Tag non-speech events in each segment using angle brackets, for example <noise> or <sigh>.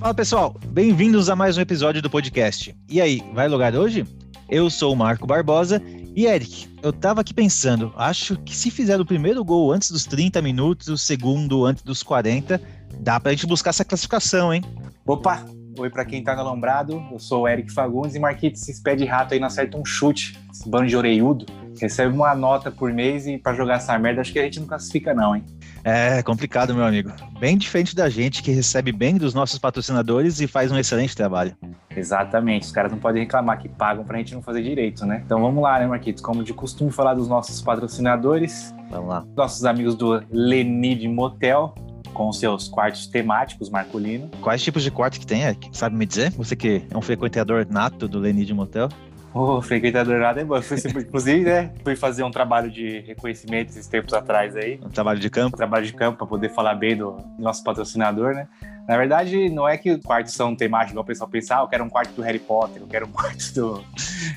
Fala pessoal, bem-vindos a mais um episódio do podcast. E aí, vai lugar hoje? Eu sou o Marco Barbosa e Eric, eu tava aqui pensando, acho que se fizer o primeiro gol antes dos 30 minutos, o segundo antes dos 40, dá pra gente buscar essa classificação, hein? Opa, oi pra quem tá no Alambrado, eu sou o Eric Fagundes e Marquitos, esses pé de rato aí não acerta um chute, esse bando de oreiudo, recebe uma nota por mês e pra jogar essa merda acho que a gente não classifica não, hein? É complicado, meu amigo. Bem diferente da gente que recebe bem dos nossos patrocinadores e faz um excelente trabalho. Exatamente, os caras não podem reclamar que pagam pra gente não fazer direito, né? Então vamos lá, né, Marquitos? Como de costume falar dos nossos patrocinadores. Vamos lá. Nossos amigos do Lenid Motel, com seus quartos temáticos, Marcolino. Quais tipos de quartos que tem, Eric? Sabe me dizer? Você que é um frequentador nato do Lenid Motel. O frequentador nada é bom. Inclusive, né? Fui fazer um trabalho de reconhecimento esses tempos atrás aí. Um trabalho de campo. Um trabalho de campo para poder falar bem do nosso patrocinador, né? Na verdade, não é que os quartos são temáticos, igual o pessoal pensa, ah, eu quero um quarto do Harry Potter, eu quero um <laughs> quarto do,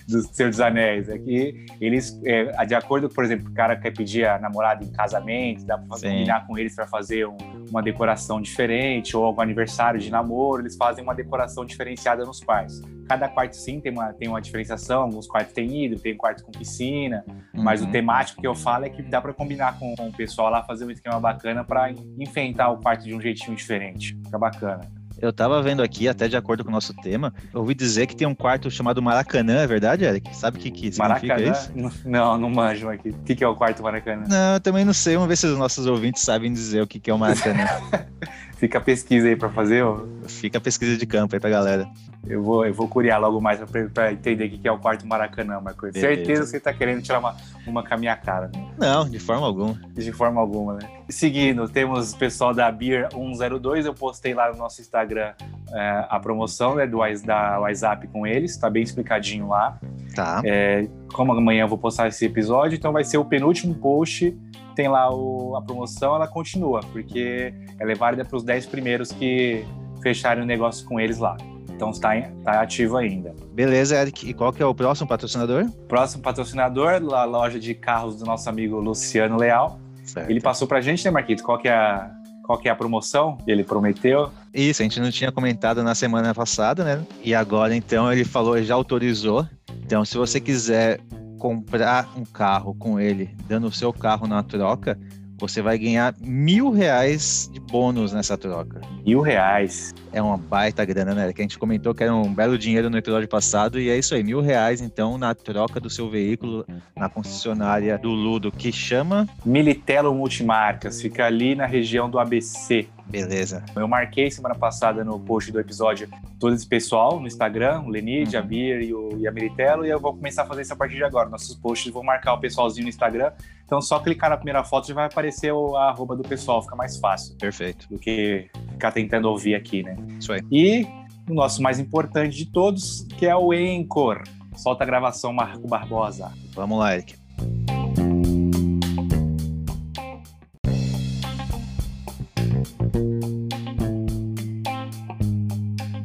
do Senhor dos Anéis. É que eles, é, de acordo, por exemplo, o cara quer pedir a namorada em casamento, dá pra combinar com eles para fazer um, uma decoração diferente, ou algum aniversário de namoro, eles fazem uma decoração diferenciada nos quartos. Cada quarto, sim, tem uma, tem uma diferenciação, alguns quartos têm hidro, tem quarto com piscina, uhum. mas o temático que eu falo é que dá para combinar com, o pessoal lá, fazer um esquema bacana para enfeitar o quarto de um jeitinho diferente. Fica bacana. Eu tava vendo aqui, até de acordo com o nosso tema, ouvi dizer que tem um quarto chamado Maracanã, é verdade, Eric? Sabe o que, que significa Maracanã? isso? Não, não manjo aqui. O que, que é o quarto Maracanã? Não, eu também não sei. Vamos ver se os nossos ouvintes sabem dizer o que, que é o Maracanã. <laughs> Fica a pesquisa aí para fazer, ó. Fica a pesquisa de campo aí pra galera. Eu vou, eu vou curiar logo mais para entender o que é o quarto Maracanã, Marco. Certeza que você tá querendo tirar uma, uma com a minha cara, né? Não, de forma alguma. De forma alguma, né? Seguindo, temos o pessoal da Beer 102. Eu postei lá no nosso Instagram é, a promoção né, do, da WhatsApp com eles, tá bem explicadinho lá. Tá. É, como amanhã eu vou postar esse episódio, então vai ser o penúltimo post tem lá o, a promoção, ela continua, porque ela é válida para os 10 primeiros que fecharem o negócio com eles lá. Então está, tá ativo ainda. Beleza, Eric. E qual que é o próximo patrocinador? Próximo patrocinador, a loja de carros do nosso amigo Luciano Leal. Certo. Ele passou para a gente, né, Marquito? Qual que é a, qual que é a promoção que ele prometeu? Isso, a gente não tinha comentado na semana passada, né? E agora, então, ele falou, já autorizou. Então, se você quiser comprar um carro com ele, dando o seu carro na troca, você vai ganhar mil reais de bônus nessa troca. Mil reais. É uma baita grana, né? Que a gente comentou que era um belo dinheiro no episódio passado, e é isso aí, mil reais então na troca do seu veículo na concessionária do Ludo, que chama Militelo Multimarcas, fica ali na região do ABC. Beleza. Eu marquei semana passada no post do episódio todo esse pessoal no Instagram, o Lenid, uhum. a Bia e, o, e a Meritelo, e eu vou começar a fazer isso a partir de agora. Nossos posts vou marcar o pessoalzinho no Instagram. Então, só clicar na primeira foto já vai aparecer o, a arroba do pessoal, fica mais fácil. Perfeito. Do que ficar tentando ouvir aqui, né? Isso aí. E o nosso mais importante de todos, que é o Encore. Solta a gravação, Marco Barbosa. Vamos lá, Eric.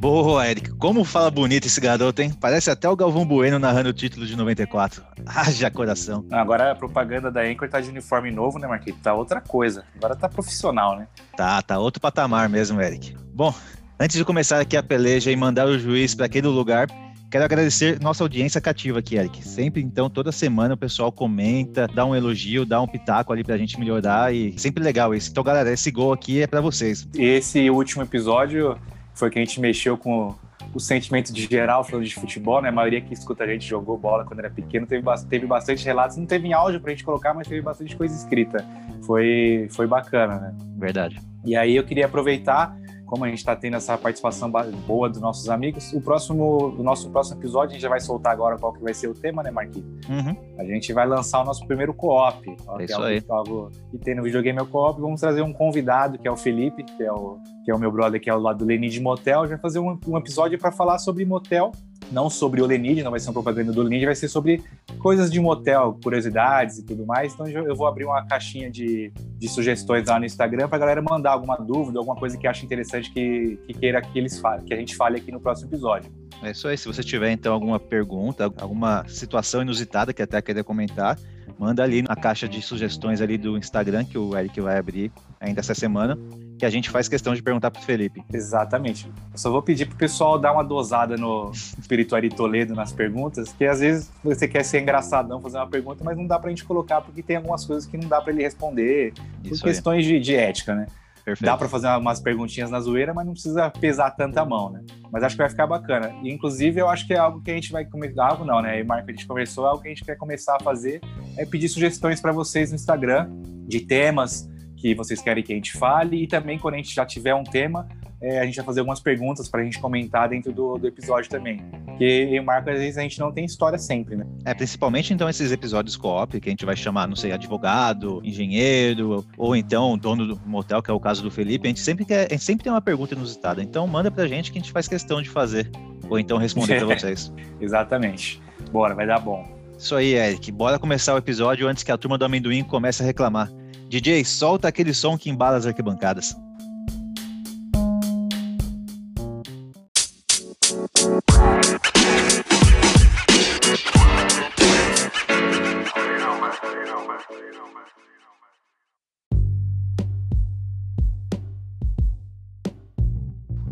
Boa, Eric. Como fala bonito esse garoto, hein? Parece até o Galvão Bueno narrando o título de 94. <laughs> Haja coração. Agora a propaganda da Anchor tá de uniforme novo, né, Marquinhos? Tá outra coisa. Agora tá profissional, né? Tá, tá outro patamar mesmo, Eric. Bom, antes de começar aqui a peleja e mandar o juiz para aquele lugar, Quero agradecer nossa audiência cativa aqui, Eric. Sempre, então, toda semana o pessoal comenta, dá um elogio, dá um pitaco ali pra gente melhorar e sempre legal isso. Então, galera, esse gol aqui é para vocês. Esse último episódio foi que a gente mexeu com o sentimento de geral falando de futebol, né? A maioria que escuta a gente jogou bola quando era pequeno, teve, teve bastante relatos, não teve em áudio pra gente colocar, mas teve bastante coisa escrita. Foi, foi bacana, né? Verdade. E aí eu queria aproveitar como a gente está tendo essa participação boa dos nossos amigos, o próximo, o nosso próximo episódio a gente já vai soltar agora qual que vai ser o tema, né, Marquinhos? Uhum. A gente vai lançar o nosso primeiro co-op. É isso aí. Algo que tem no videogame é o co-op. Vamos trazer um convidado, que é o Felipe, que é o, que é o meu brother, que é o lado do Lenin de Motel. A gente vai fazer um, um episódio para falar sobre motel não sobre o Lenid, não vai ser uma propaganda do Lenid, vai ser sobre coisas de motel, curiosidades e tudo mais. Então eu vou abrir uma caixinha de, de sugestões lá no Instagram para a galera mandar alguma dúvida, alguma coisa que acha interessante que, que queira que eles falem, que a gente fale aqui no próximo episódio. É isso aí. Se você tiver então alguma pergunta, alguma situação inusitada que até querer comentar, manda ali na caixa de sugestões ali do Instagram, que o Eric vai abrir ainda essa semana, que a gente faz questão de perguntar pro Felipe. Exatamente. Eu só vou pedir pro pessoal dar uma dosada no Espirituari Toledo nas perguntas, que às vezes você quer ser engraçadão, fazer uma pergunta, mas não dá pra gente colocar, porque tem algumas coisas que não dá pra ele responder, Isso por questões de, de ética, né? Perfeito. Dá para fazer umas perguntinhas na zoeira, mas não precisa pesar tanta mão, né? Mas acho que vai ficar bacana. E, inclusive, eu acho que é algo que a gente vai começar. Algo não, né? E Marco, a gente conversou, é algo que a gente quer começar a fazer é pedir sugestões para vocês no Instagram de temas que vocês querem que a gente fale. E também, quando a gente já tiver um tema, é, a gente vai fazer algumas perguntas para a gente comentar dentro do, do episódio também. Porque eu o Marco, às vezes, a gente não tem história sempre, né? É, principalmente então esses episódios co-op, que a gente vai chamar, não sei, advogado, engenheiro, ou então dono do motel, que é o caso do Felipe. A gente sempre, quer, a gente sempre tem uma pergunta inusitada. Então manda pra gente que a gente faz questão de fazer. Ou então responder pra <laughs> vocês. Exatamente. Bora, vai dar bom. Isso aí, Eric. Bora começar o episódio antes que a turma do amendoim comece a reclamar. DJ, solta aquele som que embala as arquibancadas.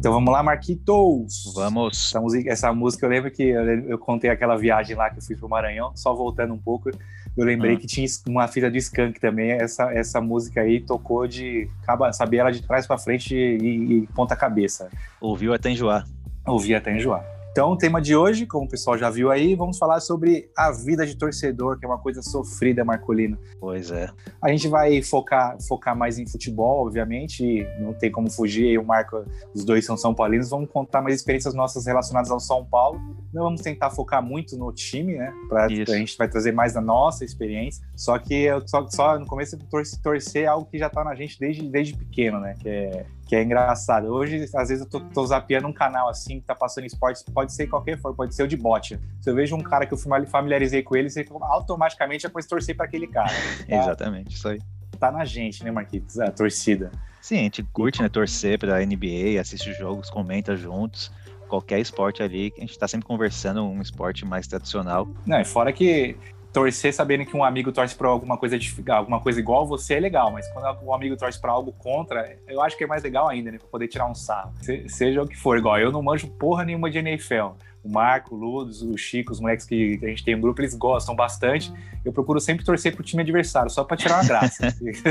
Então vamos lá, Marquitos. Vamos. Essa música, essa música eu lembro que eu, eu contei aquela viagem lá que eu fiz pro Maranhão, só voltando um pouco, eu lembrei Ah. que tinha uma filha do Skank também. Essa, essa música aí tocou de. Sabia ela de trás pra frente e, e ponta cabeça. Ouviu até enjoar. Ouvi até enjoar. Então, o tema de hoje, como o pessoal já viu aí, vamos falar sobre a vida de torcedor, que é uma coisa sofrida, Marcolino. Pois é. A gente vai focar, focar mais em futebol, obviamente, não tem como fugir. Eu e o Marco, os dois são São Paulinos, vamos contar mais experiências nossas relacionadas ao São Paulo. Não vamos tentar focar muito no time, né? Pra, Isso. a gente vai trazer mais da nossa experiência. Só que eu só, só no começo torcer, torcer é algo que já tá na gente desde, desde pequeno, né? Que é, que é engraçado. Hoje, às vezes, eu tô, tô zapeando um canal assim, que tá passando esportes, pode ser qualquer for, pode ser o de bote. Se eu vejo um cara que eu fami- familiarizei com ele, você automaticamente depois torcer para aquele cara. <laughs> Tá? Exatamente, isso aí. tá na gente, né, Marquitos? A torcida. Sim, a gente curte, né? Torcer pra NBA, assiste os jogos, comenta juntos. Qualquer esporte ali, a gente tá sempre conversando, um esporte mais tradicional. Não, e fora que torcer sabendo que um amigo torce pra alguma coisa, alguma coisa igual você é legal, mas quando um amigo torce pra algo contra, eu acho que é mais legal ainda, né? Pra poder tirar um sarro. Se- seja o que for, igual eu não manjo porra nenhuma de NFL. O Marco, o Ludos, o Chico, os moleques que a gente tem um grupo, eles gostam bastante. Eu procuro sempre torcer pro time adversário, só pra tirar uma graça.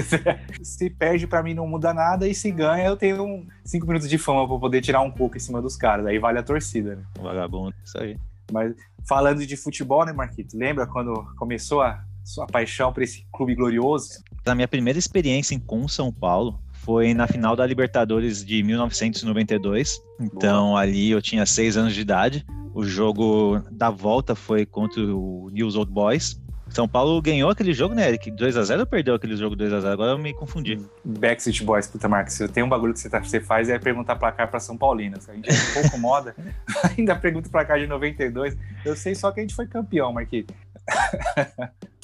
<laughs> se perde pra mim não muda nada, e se ganha eu tenho um cinco minutos de fama pra poder tirar um pouco em cima dos caras. Aí vale a torcida, né? Vagabundo, isso aí. Mas falando de futebol, né, Marquito? Lembra quando começou a sua paixão por esse clube glorioso? A minha primeira experiência com São Paulo foi na final da Libertadores de 1992. Então ali eu tinha seis anos de idade. O jogo da volta foi contra o News Old Boys. São Paulo ganhou aquele jogo, né, Eric? 2x0 ou perdeu aquele jogo 2x0? Agora eu me confundi. Backstreet Boys, puta, Marcos, se tem um bagulho que você, tá- você faz é perguntar placar pra São Paulinas. A gente é um pouco moda, <laughs> ainda pergunta placar de 92. Eu sei só que a gente foi campeão, Marquito.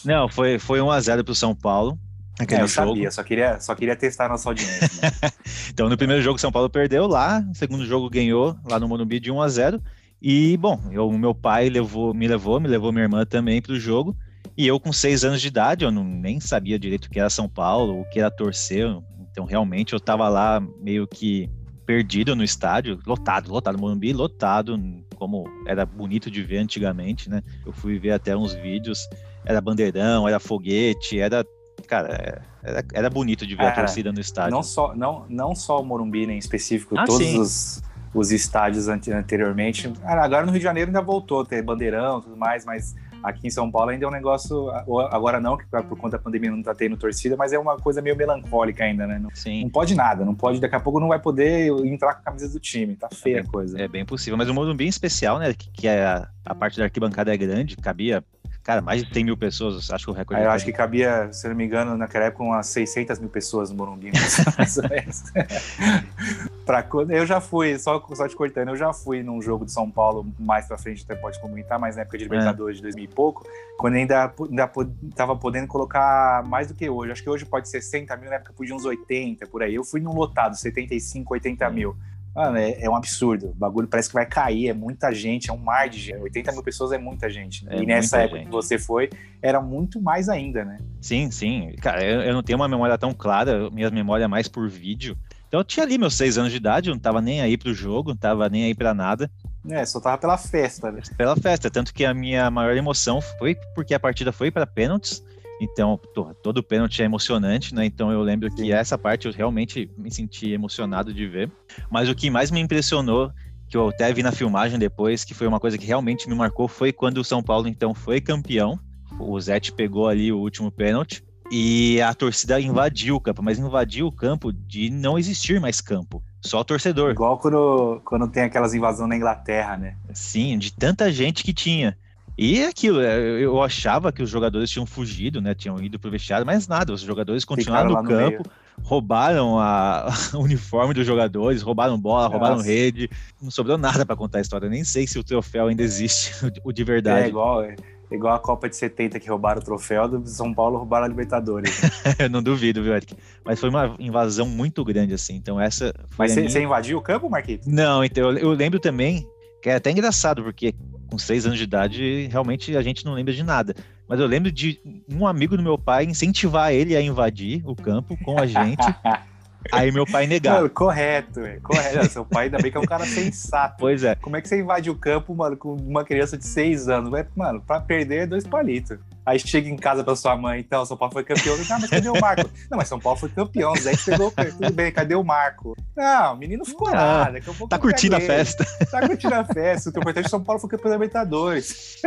Não, foi, foi 1x0 pro São Paulo. Aquele É, eu jogo. sabia, só queria, só queria testar a nossa audiência. né? <laughs> Então, no primeiro jogo, São Paulo perdeu lá, no segundo jogo ganhou lá no Morumbi de 1 a 0 E, bom, eu, meu pai levou, me levou, me levou minha irmã também para o jogo. E eu, com seis anos de idade, eu não, nem sabia direito o que era São Paulo, o que era torcer. Então, realmente, eu estava lá meio que perdido no estádio, lotado, lotado, Morumbi lotado, como era bonito de ver antigamente, né? Eu fui ver até uns vídeos, era bandeirão, era foguete, era, cara, era, era bonito de ver a torcida no estádio. não, só, não, não só o Morumbi, né, em específico, Ah, todos sim. os, os estádios ante- anteriormente. Agora no Rio de Janeiro ainda voltou a ter bandeirão e tudo mais, mas aqui em São Paulo ainda é um negócio. Agora não, que por conta da pandemia não tá tendo torcida, mas é uma coisa meio melancólica ainda, né? Não, Sim. não pode nada, não pode, daqui a pouco não vai poder entrar com a camisa do time. Tá feia a coisa. É bem possível, mas o Morumbi em especial, né? Que, que é a, a parte da arquibancada é grande, cabia, cara, mais de 100 mil pessoas, acho que o recorde. Eu é acho que cabia, se eu não me engano, naquela época, umas 600 mil pessoas no Morumbi. <laughs> <laughs> pra quando eu já fui, só, só te cortando, eu já fui num jogo de São Paulo mais pra frente, até pode comentar, mas na época de Libertadores de 2000 e pouco, quando ainda, ainda tava podendo colocar mais do que hoje. Acho que hoje pode ser 60 mil, na época podia uns 80 por aí. Eu fui num lotado, 75, 80 mil. Mano, é, é, um absurdo. O bagulho parece que vai cair, é muita gente, é um mar de gente. 80 mil pessoas é muita gente. Né? É e nessa época gente. que você foi, era muito mais ainda, né? Sim, sim. Cara, eu, eu não tenho uma memória tão clara, minha memória é mais por vídeo. Então eu tinha ali meus seis anos de idade, eu não tava nem aí pro jogo, não tava nem aí para nada. É, só tava pela festa, né? Pela festa, tanto que a minha maior emoção foi porque a partida foi para pênaltis. Então, todo pênalti é emocionante, né? Então eu lembro que essa parte eu realmente me senti emocionado de ver. Mas o que mais me impressionou, que eu até vi na filmagem depois, que foi uma coisa que realmente me marcou, foi quando o São Paulo então foi campeão. O Zete pegou ali o último pênalti e a torcida invadiu o campo, mas invadiu o campo de não existir mais campo. Só torcedor. Igual quando, quando tem aquelas invasões na Inglaterra, né? Sim, de tanta gente que tinha. E é aquilo, é, eu achava que os jogadores tinham fugido, né? Tinham ido pro vestiário, mas nada, os jogadores continuaram no, no campo, meio. roubaram a, <laughs> o uniforme dos jogadores, roubaram bola, Nossa. roubaram rede. Não sobrou nada para contar a história. Nem sei se o troféu ainda existe, <laughs> o de verdade. É igual, é. Igual a Copa de 70 que roubaram o troféu, do São Paulo roubaram a Libertadores. <laughs> eu não duvido, viu, Eric? Mas foi uma invasão muito grande, assim. Então essa. Mas você minha... invadiu o campo, Marquinhos? Não, então eu, eu lembro também que é até engraçado, porque com seis anos de idade, realmente a gente não lembra de nada. Mas eu lembro de um amigo do meu pai incentivar ele a invadir o campo com a gente. <laughs> Aí meu pai negar. Não, correto, é, correto. Seu pai ainda bem que é um cara sensato. Pois é. Como é que você invade o campo, mano, com uma criança de seis anos? Mano, pra perder é dois palitos. Aí chega em casa pra sua mãe, então, São Paulo foi campeão. Ah, mas cadê o Marco? Não, mas São Paulo foi campeão, o Zé que pegou, tudo bem, cadê o Marco? Não, o menino ficou ah, lá. Tá curtindo a festa. Tá curtindo a festa. O que é importante é São Paulo foi campeão da Libertadores.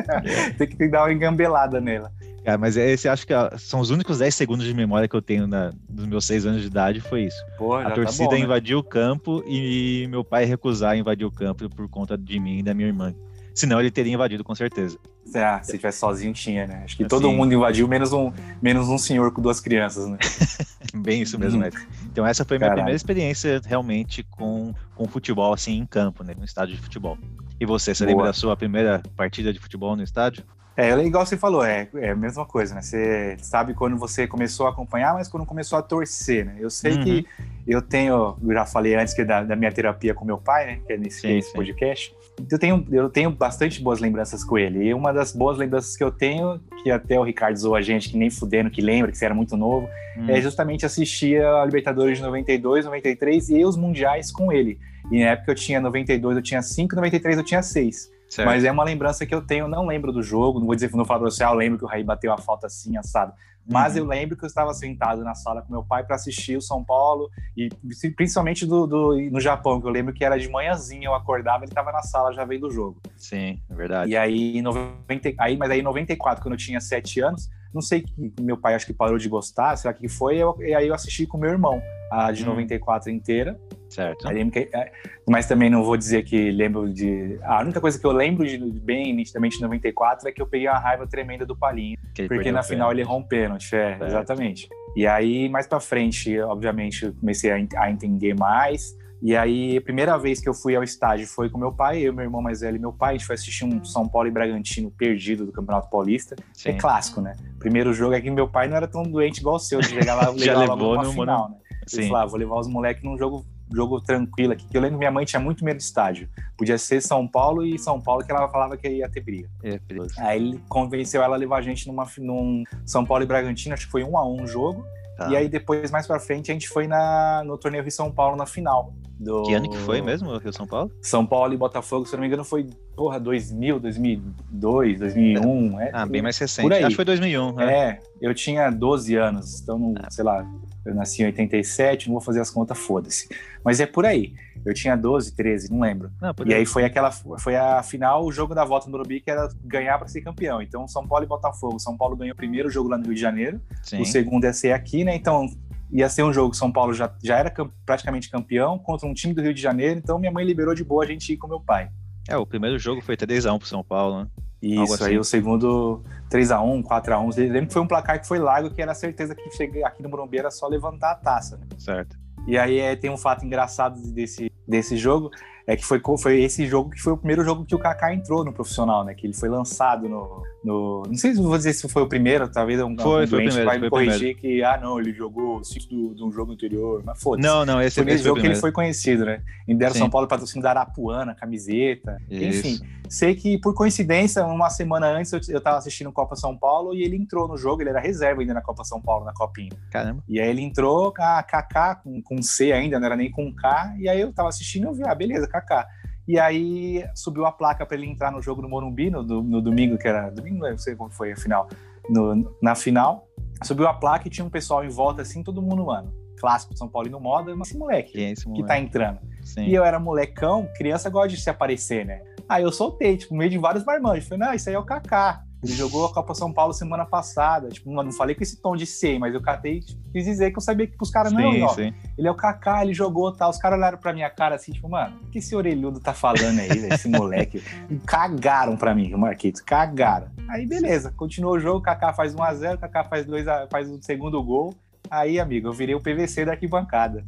Tem que dar uma engambelada nela. Cara, mas esse acho que são os únicos 10 segundos de memória que eu tenho na, dos meus 6 anos de idade, foi isso. Pô, a torcida tá bom, né? invadiu o campo e meu pai recusar invadir o campo por conta de mim e da minha irmã. Senão ele teria invadido com certeza. Ah, se tivesse sozinho tinha, né? Acho que assim, todo mundo invadiu, menos um, menos um senhor com duas crianças, né? <laughs> Bem isso mesmo, Ed. Então essa foi a minha Caralho. primeira experiência realmente com, com futebol, assim, em campo, né? No estádio de futebol. E você, você Boa. lembra da sua primeira partida de futebol no estádio? É, é, igual você falou, é, é a mesma coisa, né? Você sabe quando você começou a acompanhar, mas quando começou a torcer, né? Eu sei uhum. que eu tenho, eu já falei antes que da, da, minha terapia com meu pai, né? Que é nesse, sim, sim. podcast. Eu tenho, eu tenho bastante boas lembranças com ele. E uma das boas lembranças que eu tenho, que até o Ricardo zoou a gente, que nem fudendo, que lembra, que você era muito novo, uhum. é justamente assistir a Libertadores de 92, 93 e os Mundiais com ele. E na época eu tinha 92, eu tinha 5, 93 eu tinha 6. Certo. Mas é uma lembrança que eu tenho, não lembro do jogo, não vou dizer que no Fábio Social, eu lembro que o Raí bateu a falta assim, assado. Mas uhum. eu lembro que eu estava sentado na sala com meu pai para assistir o São Paulo, e principalmente do, do, no Japão, que eu lembro que era de manhãzinha, eu acordava, ele estava na sala já vendo o jogo. Sim, é verdade. E aí, 90, aí, mas aí em 94, quando eu tinha 7 anos, não sei que meu pai acho que parou de gostar, será que foi, eu, e aí eu assisti com meu irmão, a de hum. 94 inteira. Certo. Que, é, mas também não vou dizer que lembro de. A única coisa que eu lembro de bem nitidamente em 94 é que eu peguei uma raiva tremenda do Palinho. Porque na final ele errou um pênalti. É, exatamente. E aí, mais pra frente, obviamente, eu comecei a, a entender mais. E aí, a primeira vez que eu fui ao estádio foi com meu pai, eu, meu irmão mais velho e meu pai. A gente foi assistir um São Paulo e Bragantino perdido do Campeonato Paulista. É Sim. É clássico, né? Primeiro jogo é que meu pai não era tão doente igual o seu, de <laughs> chegar lá Já levou no final, né? Sim. Ele falou, ah, vou levar os moleques num jogo jogo tranquilo aqui. Que eu lembro que minha mãe tinha muito medo de estádio. Podia ser São Paulo e São Paulo que ela falava que ia ter briga. É, Aí ele convenceu ela a levar a gente numa, num São Paulo e Bragantino, acho que foi um a um jogo. Tá. E aí depois, mais pra frente, a gente foi na, no torneio Rio São Paulo na final. Do... Que ano que foi mesmo, Rio São Paulo? São Paulo e Botafogo, se não me engano, foi, porra, 2000, 2002, 2001. É, ah, bem mais recente. Acho que foi 2001. Né? É, eu tinha 12 anos, então, ah. sei lá, eu nasci em 87, não vou fazer as contas, foda-se. Mas é por aí. Eu tinha 12, 13, não lembro. Não, e aí foi aquela, foi a final, o jogo da volta no Morumbi, que era ganhar para ser campeão. Então, São Paulo e Botafogo. São Paulo ganhou o primeiro jogo lá no Rio de Janeiro, Sim. o segundo ia ser aqui, né? Então, ia ser um jogo São Paulo já, já era praticamente campeão contra um time do Rio de Janeiro, então minha mãe liberou de boa a gente ir com meu pai. É, o primeiro jogo foi 3x1 pro São Paulo, né? Isso, assim. aí o segundo 3x1, 4x1. Lembro que foi um placar que foi largo, que era certeza que cheguei aqui no Morumbi era só levantar a taça. Né? Certo. E aí é, tem um fato engraçado desse, desse jogo. É que foi, foi esse jogo que foi o primeiro jogo que o Kaká entrou no profissional, né? Que ele foi lançado no. no não sei se vou dizer se foi o primeiro, talvez um, foi, um foi primeiro, vai me corrigir que, ah, não, ele jogou o ciclo de um jogo anterior, mas foda-se. Não, não, esse, foi esse jogo foi que ele foi conhecido, né? E deram Sim. São Paulo patrocínio da Arapuana, camiseta, Isso. enfim. Sei que, por coincidência, uma semana antes eu, eu tava assistindo Copa São Paulo e ele entrou no jogo, ele era reserva ainda na Copa São Paulo, na Copinha. Caramba. E aí ele entrou com a Kaká, com, com C ainda, não era nem com K, e aí eu tava assistindo e eu vi, ah, beleza, Kaká. E aí subiu a placa para ele entrar no jogo no Morumbi, no, do- no domingo, que era. Domingo, não sei como foi a final. No- na final, subiu a placa e tinha um pessoal em volta, assim, todo mundo, mano. Clássico de São Paulo e no moda, mas esse moleque é esse que moleque? tá entrando. Sim. E eu era molecão, criança gosta de se aparecer, né? Aí eu soltei, tipo, no meio de vários marmanjos. Falei, não, isso aí é o Kaká. Ele jogou a Copa São Paulo semana passada. Tipo, mano, não falei com esse tom de ser, mas eu catei, tipo, quis dizer que eu sabia que os caras não, ó, sim. ele é o Kaká, ele jogou tal. Os caras olharam pra minha cara assim, tipo, mano, o que esse orelhudo tá falando aí, esse moleque? Cagaram pra mim, Marquinhos, cagaram. Aí, beleza, continuou o jogo, o Kaká faz 1x0, o Kaká faz, 2 a, faz o segundo gol. Aí, amigo, eu virei o PVC da arquibancada.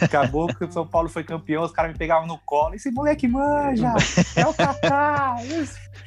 Acabou que o São Paulo foi campeão, os caras me pegavam no colo. Esse moleque manja, é o Kaká.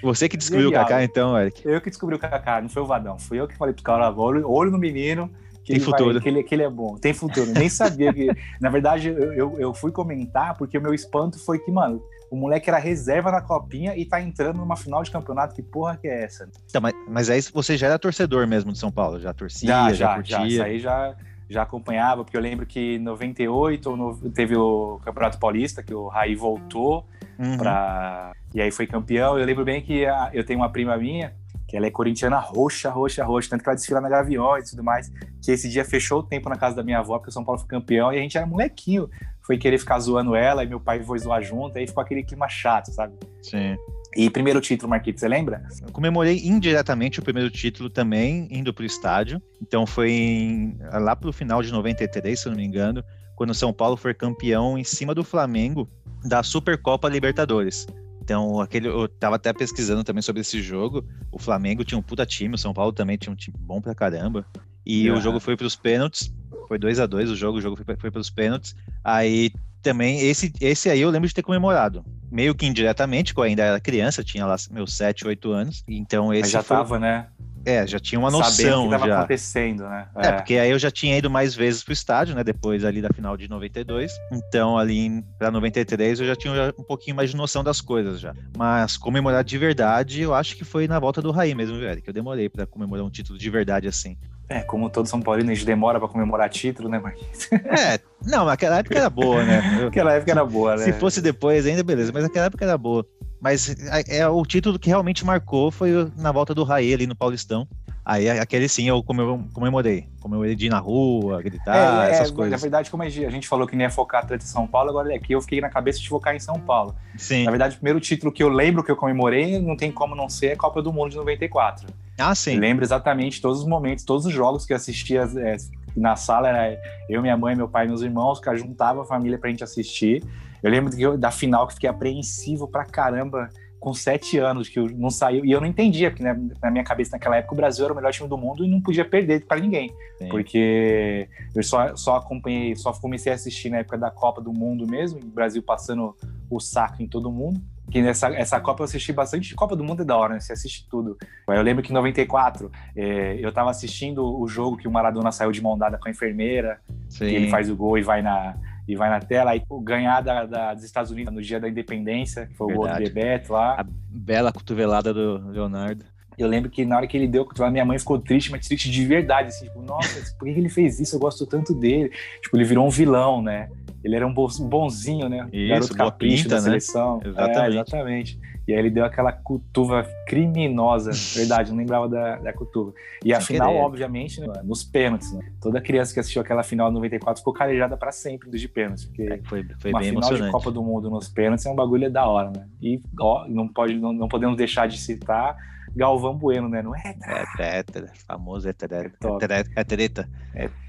Você que descobriu o. Kaká, então, Eric. Eu que descobri o Kaká, não foi o Vadão. Fui eu que falei pros caras, olho, olho no menino. Que Tem ele vai- futuro. que, ele, que ele é bom. Tem futuro. Nem sabia que. Na verdade, eu, eu, eu fui comentar porque o meu espanto foi que, mano, o moleque era reserva na copinha e tá entrando numa final de campeonato. Que porra que é essa? Então, mas, mas aí você já era torcedor mesmo de São Paulo, já torcia, já, já, já, curtia. já. Isso aí já, já acompanhava, porque eu lembro que em 98 no- teve o Campeonato Paulista, que o Raí voltou. Uhum. pra... E aí foi campeão. Eu lembro bem que a- eu tenho uma prima minha, que ela é corintiana roxa, roxa, roxa, tanto que ela desfila na Gaviões e tudo mais, que esse dia fechou o tempo na casa da minha avó, porque o São Paulo foi campeão, e a gente era molequinho. Foi querer ficar zoando ela, e meu pai foi zoar junto, aí ficou aquele clima chato, sabe? Sim. E primeiro título, Marquito, você lembra? Eu comemorei indiretamente o primeiro título também, indo pro estádio. Então foi em- lá pro final de 93, se eu não me engano, quando o São Paulo foi campeão em cima do Flamengo da Supercopa Libertadores. Então, aquele, eu tava até pesquisando também sobre esse jogo. O Flamengo tinha um puta time, o São Paulo também tinha um time bom pra caramba. E o jogo foi pros pênaltis. Foi 2 a 2 o jogo, o jogo foi, foi pros pênaltis. Aí também, esse, esse aí eu lembro de ter comemorado. Meio que indiretamente, que eu ainda era criança, tinha lá meus 7, 8 anos. Então esse Mas já foi, tava, né? É, já tinha uma Sabendo noção que tava já. acontecendo, né? É, porque aí eu já tinha ido mais vezes pro estádio, né? Depois ali da final de 92. Então, ali pra 93, eu já tinha um pouquinho mais de noção das coisas já. Mas comemorar de verdade, eu acho que foi na volta do Raí mesmo, velho. Que eu demorei pra comemorar um título de verdade assim. É, como todo São Paulino, a gente demora pra comemorar título, né, Marquinhos? É, não, naquela época era boa, né? <laughs> Aquela época era boa, né? Se fosse depois ainda, beleza. Mas naquela época era boa. Mas é, é, o título que realmente marcou foi na volta do Raí ali no Paulistão. Aí aquele sim eu comemorei. comemorei. Na rua, gritar, é, é, essas Na coisas. verdade, como a gente falou que nem ia focar atleta em São Paulo, agora aqui eu fiquei na cabeça de focar em São Paulo. Sim. Na verdade, o primeiro título que eu lembro que eu comemorei, não tem como não ser, é a Copa do Mundo de 94. Ah, Eu sim. lembro exatamente todos os momentos, todos os jogos que eu assistia é, na sala, era eu, minha mãe, meu pai meus irmãos, que juntava a família pra gente assistir. Eu lembro eu- da final que fiquei apreensivo pra caramba, com sete anos, que eu não saiu. E eu não entendia, porque né, na minha cabeça naquela época o Brasil era o melhor time do mundo e não podia perder pra ninguém. Sim. Porque eu só, só acompanhei, só comecei a assistir na época da Copa do Mundo mesmo, o Brasil passando o saco em todo mundo. Que nessa essa Copa eu assisti bastante. Copa do Mundo é da hora, né? Você assiste tudo. Eu lembro que em 94 eh, eu tava assistindo o jogo que o Maradona saiu de mão dada com a enfermeira, Sim. que ele faz o gol e vai na, e vai na tela. Aí ganhar da, da- dos Estados Unidos no dia da independência, que foi o gol do Verdade. Bebeto lá. A bela cotovelada do Leonardo. Eu lembro que na hora que ele deu a cotovelada, minha mãe ficou triste, mas triste de verdade, assim, tipo, nossa, por que ele fez isso? Eu gosto tanto dele. Tipo, ele virou um vilão, né? Ele era um bo- bonzinho, né? Isso, Garoto capricho pinta, da né? seleção. Exatamente. É, exatamente. E aí ele deu aquela cutuva criminosa, <laughs> verdade, não lembrava da, da cutuva. E a Sem final, querer. obviamente, né, nos pênaltis, né? Toda criança que assistiu aquela final de 94 ficou calejada pra sempre dos de pênaltis, porque É, foi foi uma bem final de emocionante. Copa do Mundo nos pênaltis é um bagulho da hora, né? E ó, não, pode, não, não podemos deixar de citar Galvão Bueno, né? Não é, É treta, famoso é treta. É top. É treta. É treta.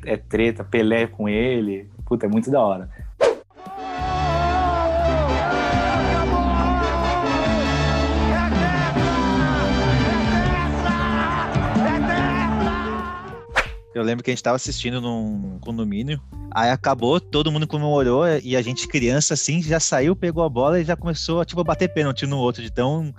é treta, Pelé com ele. Puta, é muito da hora. Eu lembro que a gente tava assistindo num condomínio Aí acabou, todo mundo comemorou e a gente, criança, assim, já saiu, pegou a bola e já começou tipo, a bater pênalti no outro, de tão,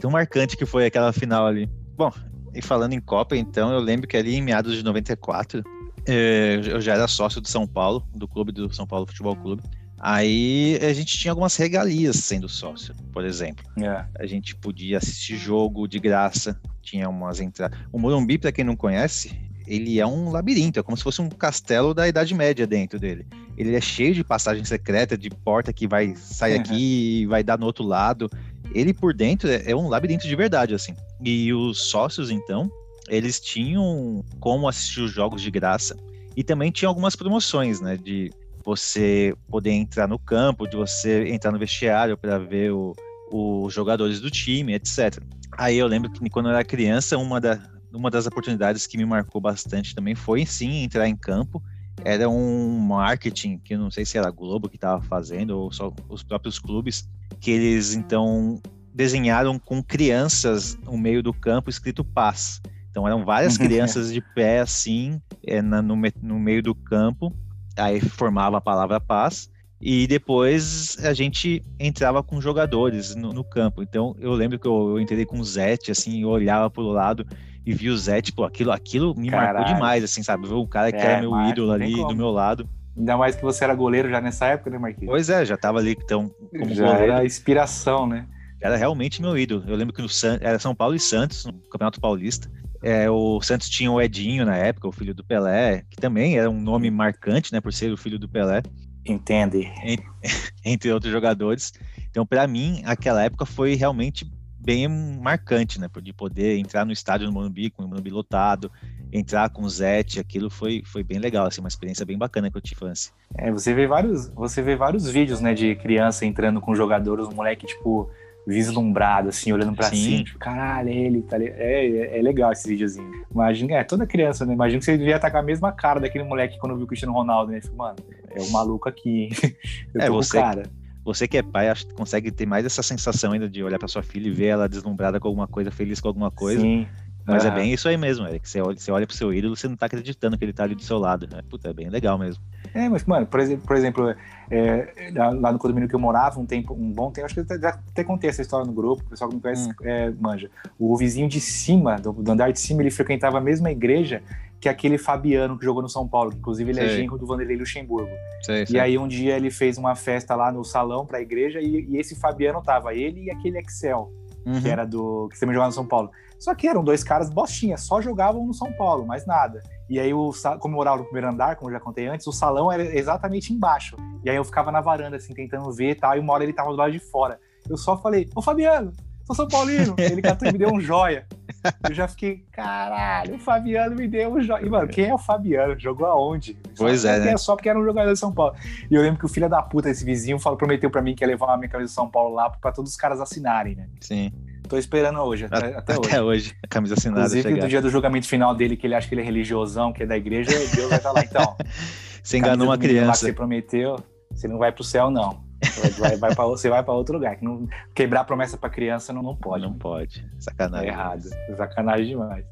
tão marcante que foi aquela final ali. Bom, e falando em Copa, então, eu lembro que ali em meados de 94, eh, eu já era sócio do São Paulo, do clube do São Paulo Futebol Clube. Aí a gente tinha algumas regalias sendo sócio, por exemplo. É. A gente podia assistir jogo de graça, tinha umas entradas. O Morumbi, para quem não conhece, ele é um labirinto, é como se fosse um castelo da Idade Média dentro dele. Ele é cheio de passagem secreta, de porta que vai sair <laughs> aqui e vai dar no outro lado. Ele por dentro é, é um labirinto de verdade, assim. E os sócios, então, eles tinham como assistir os jogos de graça. E também tinha algumas promoções, né? De você poder entrar no campo, de você entrar no vestiário para ver o, os jogadores do time, etc. Aí eu lembro que quando eu era criança, uma, da, uma das oportunidades que me marcou bastante também foi sim entrar em campo. Era um marketing que eu não sei se era a Globo que estava fazendo ou só os próprios clubes, que eles então desenharam com crianças no meio do campo escrito paz. Então eram várias <laughs> crianças de pé assim, é, na, no, no meio do campo, aí formava a palavra paz, e depois a gente entrava com jogadores no, no campo. Então eu lembro que eu, eu entrei com o Zete, assim, eu olhava pro lado e vi o Zete, pô, aquilo, aquilo me Caralho. marcou demais, assim, sabe? Ver um cara que é, era meu ídolo ali do meu lado. Ainda mais que você era goleiro já nessa época, né, Marquinhos? Pois é, já tava ali então como já goleiro. era inspiração, né? Era realmente meu ídolo. Eu lembro que no San... era São Paulo e Santos, no Campeonato Paulista. É, o Santos tinha o Edinho na época, o filho do Pelé, que também era um nome marcante, né, por ser o filho do Pelé. Entende. Entre, <laughs> entre outros jogadores. Então, para mim, aquela época foi realmente bem marcante, né, de poder entrar no estádio no Morumbi, com o Morumbi lotado, entrar com o Zete, aquilo foi, foi bem legal, assim, uma experiência bem bacana que eu tive antes. É, você vê vários, você vê vários vídeos, né, de criança entrando com jogadores, um moleque, tipo, vislumbrado, assim, olhando para cima, tipo, caralho, é ele, tá é, é, é, legal esse videozinho. Imagina, é, toda criança, né? Imagina que você devia estar com a mesma cara daquele moleque quando viu o Cristiano Ronaldo, né? Fico, mano, é o maluco aqui, <laughs> é, você, cara. Você que é pai, acho que consegue ter mais essa sensação ainda de olhar para sua filha e ver ela deslumbrada com alguma coisa, feliz com alguma coisa. Sim. Mas é bem isso aí mesmo, Eric. Você olha, você olha pro seu ídolo, você não tá acreditando que ele tá ali do seu lado. Né? Puta, é bem legal mesmo. É, mas, mano, por exemplo, por exemplo é, lá no condomínio que eu morava, um tempo, um bom tempo, acho que já até contei essa história no grupo, o pessoal que me conhece hum. é, manja. O vizinho de cima, do, do, andar de cima, ele frequentava a mesma igreja que aquele Fabiano que jogou no São Paulo, que inclusive ele é sei. é genro do Vanderlei Luxemburgo. Sei. E aí um dia ele fez uma festa lá no salão pra igreja e, e esse Fabiano tava, ele e aquele Excel, uhum. que era do. que também jogava no São Paulo. Só que eram dois caras bostinhas, só jogavam no São Paulo, mais nada. E aí, o, como eu morava no primeiro andar, como eu já contei antes, o salão era exatamente embaixo. E aí eu ficava na varanda, assim, tentando ver e tal, e uma hora ele tava do lado de fora. Eu só falei, ô Fabiano, sou São Paulino. ele catou e me deu um joia. Eu já fiquei, caralho, o Fabiano me deu um joia. E, mano, quem é o Fabiano? Jogou aonde? Pois é. Né? é só porque era um jogador de São Paulo. E eu lembro que o filho da puta, esse vizinho, falou, prometeu pra mim que ia levar a minha camisa de São Paulo lá pra todos os caras assinarem, né? Sim. Tô esperando hoje, até, até, até hoje. Até hoje, a camisa assinada. Inclusive, chegar. no dia do julgamento final dele, que ele acha que ele é religiosão, que é da igreja, Deus vai estar lá. Então. <laughs> Você enganou uma criança. você prometeu, você não vai pro céu, não. Você vai, vai pra, você vai para outro lugar. Que não, quebrar promessa para criança não, não pode. Não pode. Sacanagem. É errado. Sacanagem demais.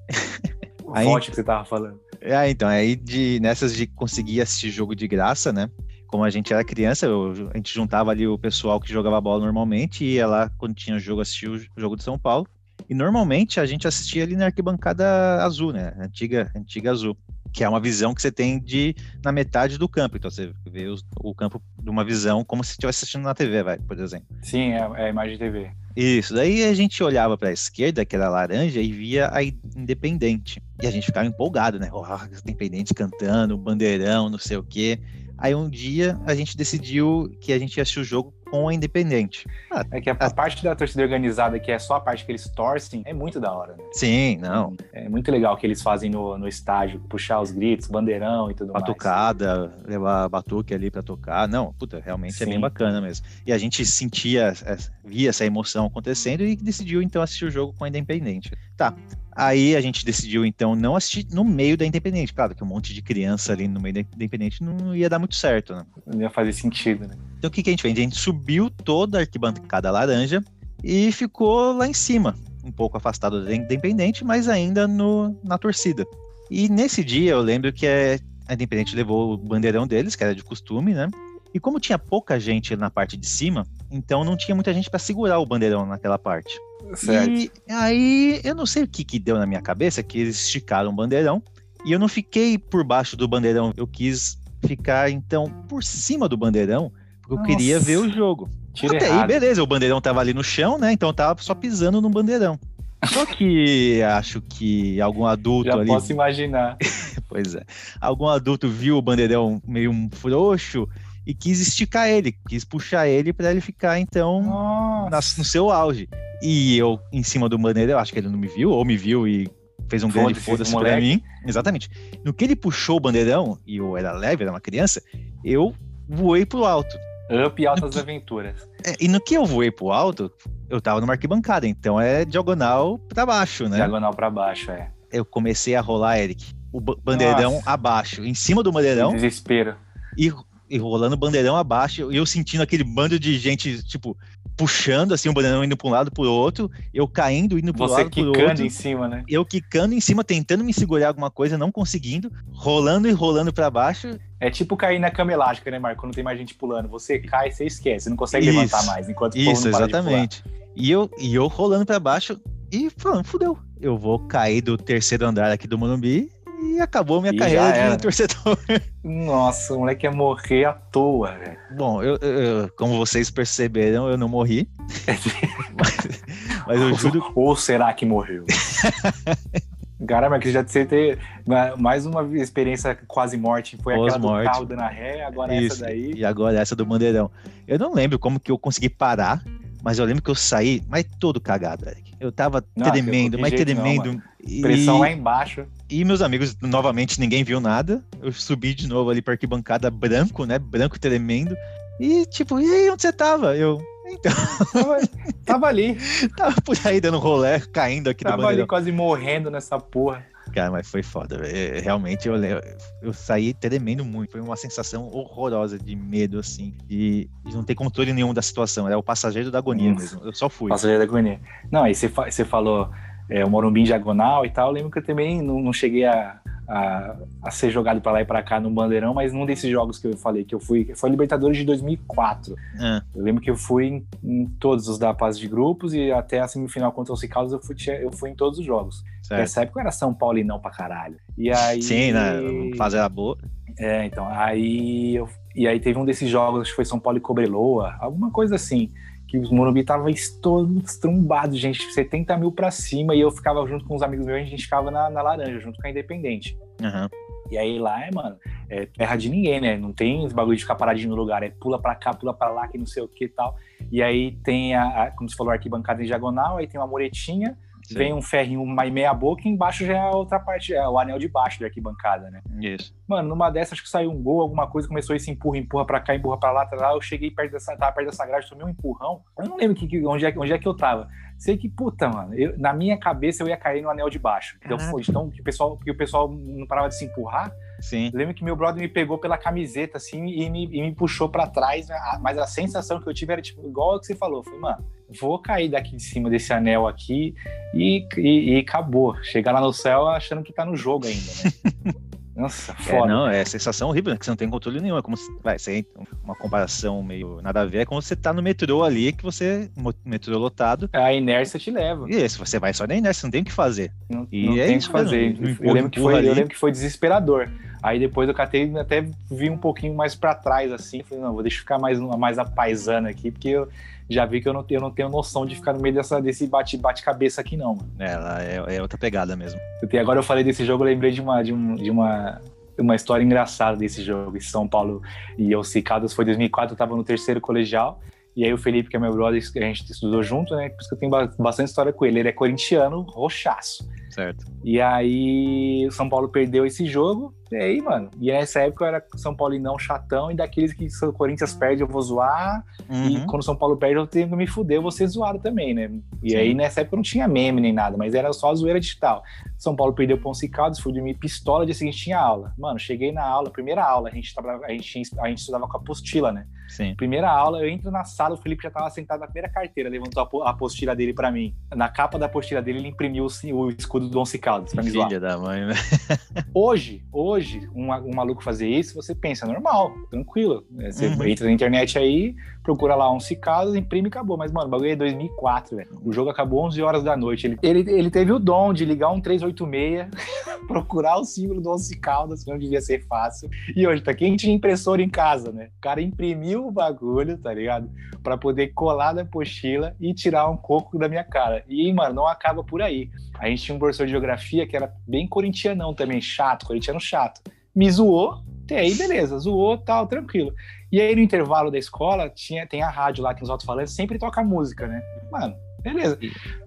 <laughs> aí, forte que você tava falando. É, então, aí de, nessas de conseguir assistir jogo de graça, né? como a gente era criança, eu, a gente juntava ali o pessoal que jogava bola normalmente e ia lá quando tinha jogo assistir o jogo de São Paulo. E normalmente a gente assistia ali na arquibancada azul, né? Antiga, antiga azul. Que é uma visão que você tem de na metade do campo. Então você vê o, o campo de uma visão como se estivesse assistindo na TV, vai, por exemplo. Sim, é, é a imagem de TV. Isso, daí a gente olhava para a esquerda, que era laranja, e via a Independente. E a gente ficava empolgado, né? Oh, Independente cantando, bandeirão, não sei o quê. Aí um dia a gente decidiu que a gente ia assistir o jogo com a Independente. Ah, é que a, a, parte da torcida organizada, que é só a parte que eles torcem, é muito da hora, né? Sim, não. É muito legal o que eles fazem no, no estádio, puxar os gritos, bandeirão e tudo Batucada, mais. levar batuque ali para tocar. Não, puta, realmente Sim. é bem bacana mesmo. E a gente sentia, é, via essa emoção acontecendo e decidiu então assistir o jogo com a Independente. Tá, Aí a gente decidiu, então, não assistir no meio da Independente. Claro que um monte de criança ali no meio da Independente não ia dar muito certo, né? Não ia fazer sentido, né? Então o que, que a gente fez? A gente subiu toda a arquibancada laranja e ficou lá em cima, um pouco afastado da Independente, mas ainda no, na torcida. E nesse dia eu lembro que a Independente levou o bandeirão deles, que era de costume, né? E como tinha pouca gente na parte de cima, então não tinha muita gente para segurar o bandeirão naquela parte. Certo. E aí eu não sei o que, que deu na minha cabeça, que eles esticaram o bandeirão e eu não fiquei por baixo do bandeirão. Eu quis ficar, então, por cima do bandeirão, porque eu Nossa. queria ver o jogo. Tira Até aí, errado. beleza, o bandeirão tava ali no chão, né? Então eu tava só pisando no bandeirão. Só que <laughs> acho que algum adulto Já ali. posso imaginar. <laughs> Pois é. Algum adulto viu o bandeirão meio frouxo e quis esticar ele, quis puxar ele para ele ficar, então, na- no seu auge. E eu, em cima do bandeirão, acho que ele não me viu, ou me viu e fez um grande Foda-se, pra mim. Exatamente. No que ele puxou o bandeirão, e eu era leve, era uma criança, eu voei pro alto. Up e altas aventuras. É, e no que eu voei pro alto, eu tava numa arquibancada, então é diagonal pra baixo, né? Diagonal pra baixo, é. Eu comecei a rolar, Eric, o ba- bandeirão Nossa. abaixo, em cima do bandeirão, Desespero. e, e rolando o bandeirão abaixo, e eu sentindo aquele bando de gente, tipo, puxando assim o bandeirão indo pra um lado pro outro, eu caindo, indo pro Você lado pro quicando outro. em cima, né? Eu quicando em cima, tentando me segurar alguma coisa, não conseguindo, rolando e rolando pra baixo. É tipo cair na cama elástica, né, Marco? Quando tem mais gente pulando. Você cai, você esquece. Você não consegue Isso. levantar mais enquanto o povo Isso, para exatamente. E eu, e eu rolando pra baixo e falando, fudeu. Eu vou cair do terceiro andar aqui do Morumbi e acabou minha E carreira de torcedor. <laughs> Nossa, o moleque ia morrer à toa, velho. Bom, eu, eu- como vocês perceberam, eu não morri. mas, <laughs> mas eu juro. <laughs> Ou será que morreu? Caramba, que já você ter mais uma experiência quase morte. Foi aquela do carro dando ré, agora Isso, essa daí. E agora essa do bandeirão. Eu não lembro como que eu consegui parar, mas eu lembro que eu saí, mas todo cagado, Eric. Eu tava tremendo, mas jeito não, tremendo. e, Pressão lá embaixo. e meus amigos, novamente, ninguém viu nada. Eu subi de novo ali pra arquibancada branco, né? Branco tremendo. E tipo, e aí, onde você tava? Eu, então, Tava, tava ali. <laughs> tava por aí dando rolé, caindo aqui Tava bandeirão. ali quase morrendo nessa porra. Cara, mas foi foda. É, Realmente eu, eu saí tremendo muito. Foi uma sensação horrorosa de medo, assim, de, de não ter controle nenhum da situação. Era o passageiro da agonia Nossa. mesmo. Eu só fui. Passageiro da agonia. Não, aí você, fa- você falou é, o Morumbi em diagonal e tal. Eu lembro que eu também não, não cheguei a, a, a ser jogado pra lá e pra cá no Bandeirão, mas num desses jogos que eu falei que eu fui, foi a Libertadores de 2004. Ah, Eu lembro que eu fui em, em todos os da fase de grupos e até a semifinal contra os Cicados eu fui, eu fui em todos os jogos. Certo. Nessa época eu era São Paulo e não pra caralho. E aí. Sim, né? Fazer a boa. É, então, aí eu, e aí teve um desses jogos, acho que foi São Paulo e Cobreloa, alguma coisa assim, que o Morumbi tava estrumbado, gente, 70 mil pra cima, e eu ficava junto com os amigos meus, a gente ficava na, na laranja, junto com a Independente. Aham. E aí lá é, mano, é terra de ninguém, né? Não tem esse bagulho de ficar paradinho no lugar, é pula pra cá, pula pra lá, que não sei o que e tal. E aí tem, a, a- como você falou, a arquibancada em diagonal, aí tem uma muretinha, Sim. vem um ferrinho, uma meia boca, e embaixo já é a outra parte, é o anel de baixo da arquibancada, né? Isso. Mano, numa dessas acho que saiu um gol, alguma coisa, começou esse empurra, empurra pra cá, empurra pra lá, tá lá. Eu cheguei perto dessa, tava perto dessa grade, tomei um empurrão. Eu não lembro que, que- onde, é, onde é que eu tava. Sei que, puta, mano, eu- na minha cabeça eu ia cair no anel de baixo. Então, foi, então que o pessoal, que o pessoal não parava de se empurrar. Sim. Eu lembro que meu brother me pegou pela camiseta, assim, e me, e me puxou pra trás. né? Mas a sensação que eu tive era, tipo, igual a que você falou. Foi, mano, vou cair daqui de cima desse anel aqui e, e, e acabou. Chegar lá no céu achando que tá no jogo ainda, né? <laughs> Nossa, É, foda. não, é sensação horrível, né? Que você não tem controle nenhum. É como se. Vai, você, uma comparação meio nada a ver. É como você tá no metrô ali, que você. Metrô lotado. A inércia te leva. E esse, você vai só na inércia, não tem o que fazer. Não, E não é tem o isso que fazer. não eu, lembro que foi, eu lembro que foi desesperador. Aí depois eu catei até vi um pouquinho mais pra trás, assim. Falei, não, vou deixar ficar mais, mais a paisana aqui, porque eu já vi que eu não, tenho- eu não tenho noção de ficar no meio dessa, desse bate- bate-cabeça aqui, não, mano. Ela é, é outra pegada mesmo. Tenho- Agora eu falei desse jogo, eu lembrei de uma, de um- de uma, uma história engraçada desse jogo. Em São Paulo e eu Cicadas foi 2004, eu tava no terceiro colegial. E aí o Felipe, que é meu brother, a gente estudou junto, né? Por isso que eu tenho ba- bastante história com ele. Ele é corintiano, roxaço. Certo. E aí o São Paulo perdeu esse jogo. E aí, mano, e nessa época eu era São Paulo não chatão, e daqueles que o Corinthians perde, eu vou zoar. E Uhum. quando o São Paulo perde, eu tenho que me fuder, eu vou ser zoado também, né? E Sim. aí nessa época não tinha meme nem nada, mas era só a zoeira digital. São Paulo perdeu o Ponce Caldas, fui dormir pistola, dia seguinte tinha aula. Mano, cheguei na aula, primeira aula, a gente, trabalhava, a gente, a gente estudava com a apostila, né? Sim. Primeira aula, eu entro na sala, o Felipe já tava sentado na primeira carteira, levantou a po- a apostila dele pra mim. Na capa da apostila dele, ele imprimiu o escudo do Don Caldas pra me zoar. Filha da mãe, né? <laughs> Hoje, hoje, um, um, maluco fazer isso, você pensa, normal, tranquilo. Né? Você uhum. entra na internet aí, procura lá Once Caldas, imprime e acabou. Mas, mano, o bagulho é 2004, velho. O jogo acabou 11 horas da noite. Ele, ele, ele teve o dom de ligar um 386, <laughs> procurar o símbolo do Once Caldas, que não devia ser fácil. E hoje, tá quem tinha impressora em casa, né? O cara imprimiu o bagulho, tá ligado? Pra poder colar na pochila e tirar um coco da minha cara. E, mano, não acaba por aí. A gente tinha um professor de geografia que era bem corintianão também, chato, corintiano chato. Me zoou, até aí beleza, zoou, tal, tranquilo. E aí no intervalo da escola, tinha, tem a rádio lá que nos alto-falantes sempre toca música, né? Mano, Beleza.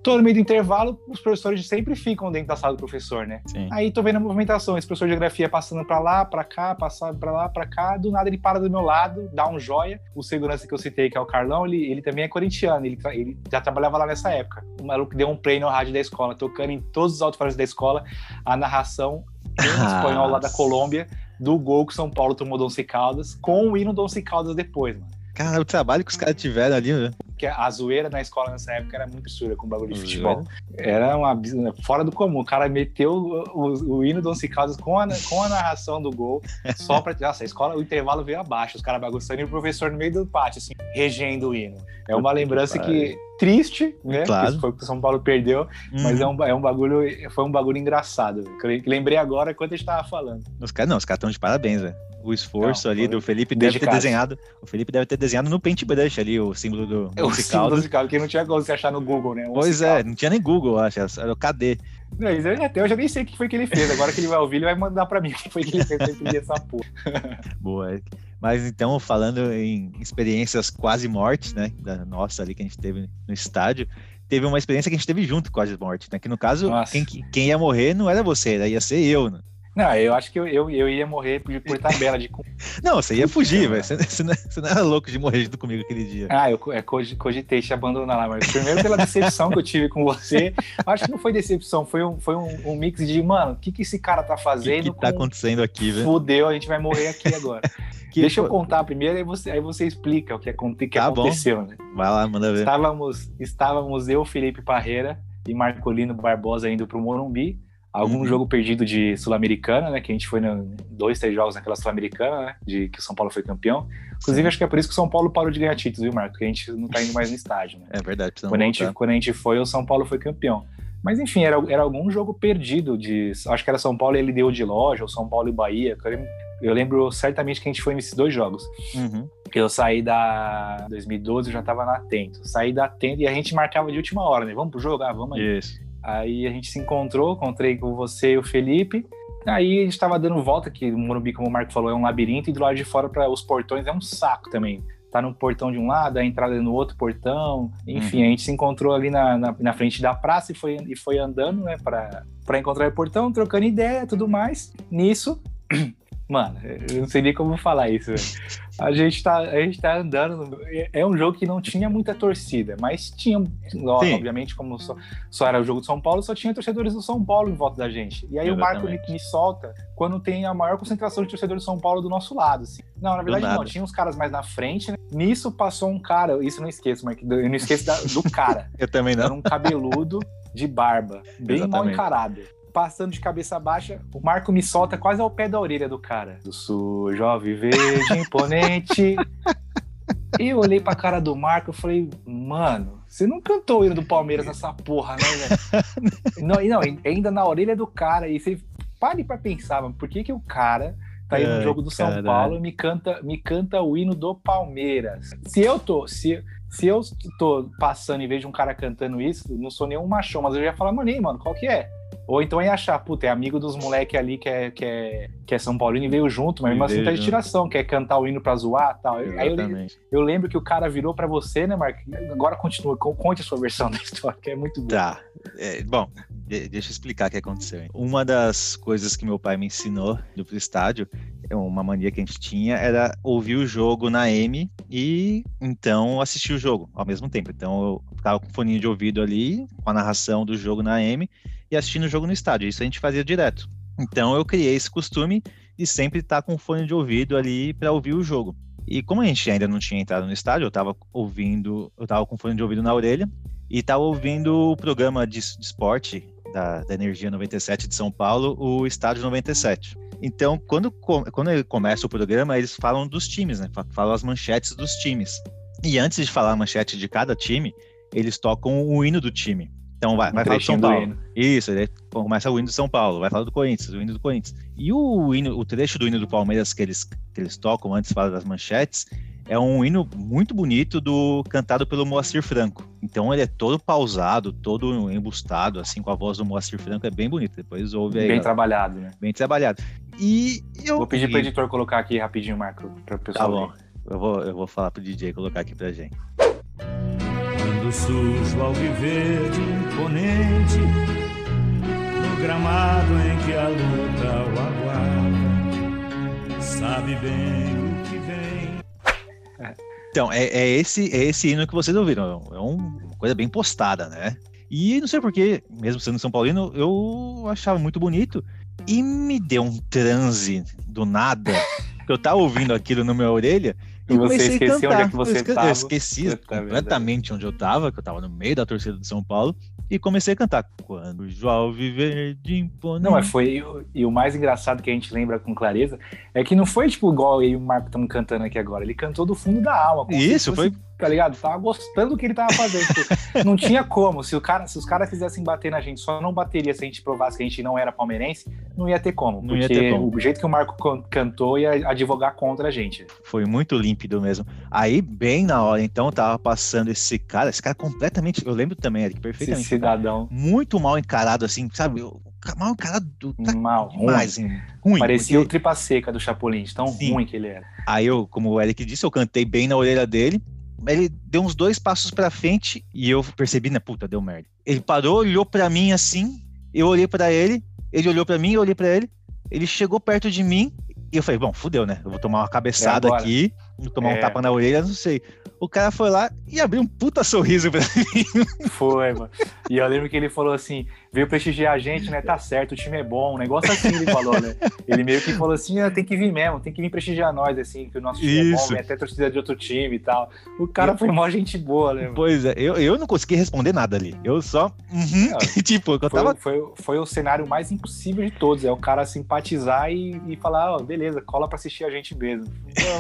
Todo no meio do intervalo, os professores sempre ficam dentro da sala do professor, né? Sim. Aí tô vendo a movimentação, esse professor de geografia passando para lá, para cá, passando para lá, para cá, do nada ele para do meu lado, dá um joia. O segurança que eu citei, que é o Carlão, ele, ele também é corintiano, ele, ele já trabalhava lá nessa época. O maluco deu um play no rádio da escola, tocando em todos os alto-falantes da escola a narração em <laughs> espanhol lá da Colômbia do gol que São Paulo tomou Donce Caldas, com o hino Donce Caldas depois, mano. Cara, o trabalho que os caras tiveram ali, né? Que a zoeira na escola nessa época era muito absurda com o bagulho de futebol. Era uma fora do comum. O cara meteu o, o, o hino do Once Caldas com a, com a narração do gol, só pra. Nossa, a escola, o intervalo veio abaixo, os caras bagunçando e o professor no meio do pátio, assim, regendo o hino. É uma lembrança que triste, né? Claro. Foi que o São Paulo perdeu, uhum. mas é um, é um bagulho, foi um bagulho engraçado. Lembrei agora enquanto a gente tava falando. Os caras não, os caras estão de parabéns, velho o esforço não, ali do Felipe deve ter desenhado. O Felipe deve ter desenhado no Paintbrush ali o símbolo do é, o símbolo musical, que não tinha como você achar no Google, né? O pois é, não tinha nem Google, acho. Era o KD. Não, até eu já nem sei o que foi que ele fez. Agora que ele vai ouvir, ele vai mandar pra mim o que foi que ele fez pra essa porra. <laughs> Boa. Mas então, falando em experiências quase mortes, né? Da nossa ali que a gente teve no estádio, teve uma experiência que a gente teve junto quase morte, né? Que no caso, quem, quem, ia morrer não era você, ia ser eu, né? Não, eu acho que eu, eu, eu ia morrer por, por tabela de. <laughs> Não, você ia fugir, velho. Você, você, você, não era louco de morrer junto comigo aquele dia. Ah, eu é, cogitei te abandonar lá, mas primeiro pela decepção que eu tive com você. Acho que não foi decepção, foi um, foi um, um mix de, mano, o que, que esse cara tá fazendo? O que, que tá com... acontecendo aqui, velho? Fudeu, a gente vai morrer aqui agora. <laughs> Que Deixa eu contar primeiro, aí você, aí você explica o que, que tá aconteceu, bom. né? Vai lá, manda ver. Estávamos, estávamos eu, Felipe Parreira e Marcolino Barbosa indo pro Morumbi algum uhum. jogo perdido de Sul-Americana, né? Que a gente foi no, dois, três jogos naquela Sul-Americana, né? De que o São Paulo foi campeão. Inclusive, Sim. acho que é por isso que o São Paulo parou de ganhar títulos, viu, Marco? Porque a gente não tá indo mais no estádio, né? É verdade. Quando a, gente, quando a gente foi, o São Paulo foi campeão. Mas enfim, era, era algum jogo perdido de. Acho que era São Paulo e ele deu de loja, ou São Paulo e Bahia. Eu lembro, eu lembro certamente que a gente foi nesses dois jogos. Uhum. Eu saí da 2012, eu já tava na Atento. Saí da Atento e a gente marcava de última hora, né? Vamos pro jogo? Ah, vamos aí. Isso. Aí a gente se encontrou, encontrei com você e o Felipe. Aí a gente estava dando volta, que o Morumbi, como o Marco falou, é um labirinto, e do lado de fora para os portões é um saco também. Tá no portão de um lado, a entrada no outro portão. Enfim, uhum. a gente se encontrou ali na, na, na, frente da praça e foi, e foi andando, né, para encontrar o portão, trocando ideia tudo mais. Nisso, Mano, eu não sei nem como falar isso. A gente, tá, a gente tá andando. É um jogo que não tinha muita torcida, mas tinha, obviamente, como só, só, era o jogo de São Paulo, só tinha torcedores do São Paulo em volta da gente. E aí Exatamente. o Marco me, me, solta quando tem a maior concentração de torcedores do São Paulo do nosso lado. Assim. Não, na verdade não, tinha uns caras mais na frente. Né? Nisso passou um cara, isso eu não esqueço, mas eu não esqueço da, do cara. <laughs> eu também não. Era um cabeludo de barba, bem Exatamente. mal encarado passando de cabeça baixa, o Marco me solta quase ao pé da orelha do cara. Do sul, jovem, verde, imponente. E eu olhei pra cara do Marco e falei, mano, você não cantou o hino do Palmeiras nessa porra, né, velho? <laughs> não, não, ainda na orelha do cara. E você pare pra pensar, mano, por que, que o cara tá aí no jogo do São Caralho. Paulo e me canta, me canta o hino do Palmeiras? Se eu tô, se, se eu tô passando e vejo um cara cantando isso, não sou nenhum machão, mas eu já ia falar, mano, mano, qual que é? Ou então ia achar, puta, é amigo dos moleques ali que é, que, é, que é São Paulino e veio junto, mas mesmo assim tá de tiração, quer cantar o hino pra zoar e tal. Aí eu, eu, lembro que o cara virou pra você, né, Mark? Agora continua, conte a sua versão <laughs> da história, que é muito boa. Tá. É, bom, deixa eu explicar o que aconteceu. Uma das coisas que meu pai me ensinou do estádio, é uma mania que a gente tinha, era ouvir o jogo na M e então assistir o jogo ao mesmo tempo. Então eu ficava com foninho de ouvido ali, com a narração do jogo na M e assistindo o jogo no estádio. Isso a gente fazia direto. Então eu criei esse costume de sempre estar com fone de ouvido ali para ouvir o jogo. E como a gente ainda não tinha entrado no estádio, eu estava ouvindo, eu estava com fone de ouvido na orelha e estava ouvindo o programa de, de esporte da, da Energia 97 de São Paulo, o Estádio 97. Então, quando, quando ele começa o programa, eles falam dos times, né? Falam as manchetes dos times. E antes de falar a manchete de cada time, eles tocam o hino do time. Então vai, vai falar do São Paulo. Isso, ele começa o hino do São Paulo, vai falar do Corinthians, o hino do Corinthians. E o hino, o trecho do hino do Palmeiras que eles, que eles tocam antes de falar das manchetes, é um hino muito bonito do cantado pelo Moacir Franco. Então ele é todo pausado, todo embustado, assim, com a voz do Moacir Franco, é bem bonito. Depois ouve aí. Bem trabalhado, né? Bem trabalhado. E eu. Vou pedir para o editor colocar aqui rapidinho, Marco, para o pessoal. Tá bom. Eu vou, eu vou falar pro DJ colocar aqui pra gente. Quando surge o alviverde imponente No gramado em que a luta o aguarda Sabe bem o que vem Então, é, é, esse, é esse hino que vocês ouviram. É uma coisa bem postada, né? E não sei porquê, mesmo sendo São Paulino, eu achava muito bonito. E me deu um transe do nada. eu tava ouvindo aquilo na minha orelha e você esqueceu onde é que você estava. Eu esqueci completamente onde eu estava, que eu estava no meio da torcida de São Paulo, e comecei a cantar. Quando o João viver de imponente. Não, mas foi. E o mais engraçado que a gente lembra com clareza é que não foi tipo igual eu e o Marco estamos cantando aqui agora. Ele cantou do fundo da alma. Isso, foi tá ligado? Tava gostando do que ele tava fazendo. Tipo, <laughs> não tinha como. Se, o cara, se os caras quisessem bater na gente, só não bateria se a gente provasse que a gente não era palmeirense, não ia ter como. Não porque ter como. o jeito que o Marco cantou ia advogar contra a gente. Foi muito límpido mesmo. Aí, bem na hora, então, tava passando esse cara, esse cara completamente. Eu lembro também, Eric, perfeitamente. Esse cidadão. Muito mal encarado, assim, sabe? mal encarado. Tá mal, demais, ruim. ruim. Parecia porque... o tripa seca do Chapolin, tão Sim. ruim que ele era. Aí eu, como o Eric disse, eu cantei bem na orelha dele ele deu uns dois passos para frente e eu percebi, né, puta, deu merda. Ele parou, olhou para mim assim, eu olhei para ele, ele olhou para mim, eu olhei para ele, ele chegou perto de mim e eu falei, bom, fudeu, né? Eu vou tomar uma cabeçada é aqui, tomar é. um tapa na orelha, não sei. O cara foi lá e abriu um puta sorriso pra <laughs> mim. Foi, mano. E eu lembro que ele falou assim: veio prestigiar a gente, né? Tá certo, o time é bom. Um negócio assim ele falou, né? Ele meio que falou assim: ah, tem que vir mesmo, tem que vir prestigiar nós, assim, que o nosso time Isso. é bom, vem até torcida de outro time e tal. O cara foi mó gente boa, né? Mano? Pois é, eu, eu não consegui responder nada ali. Eu só. Uhum. Não, <laughs> tipo, eu foi, tava. Foi, foi o cenário mais impossível de todos. É o cara simpatizar e, e falar: ó, oh, beleza, cola pra assistir a gente mesmo.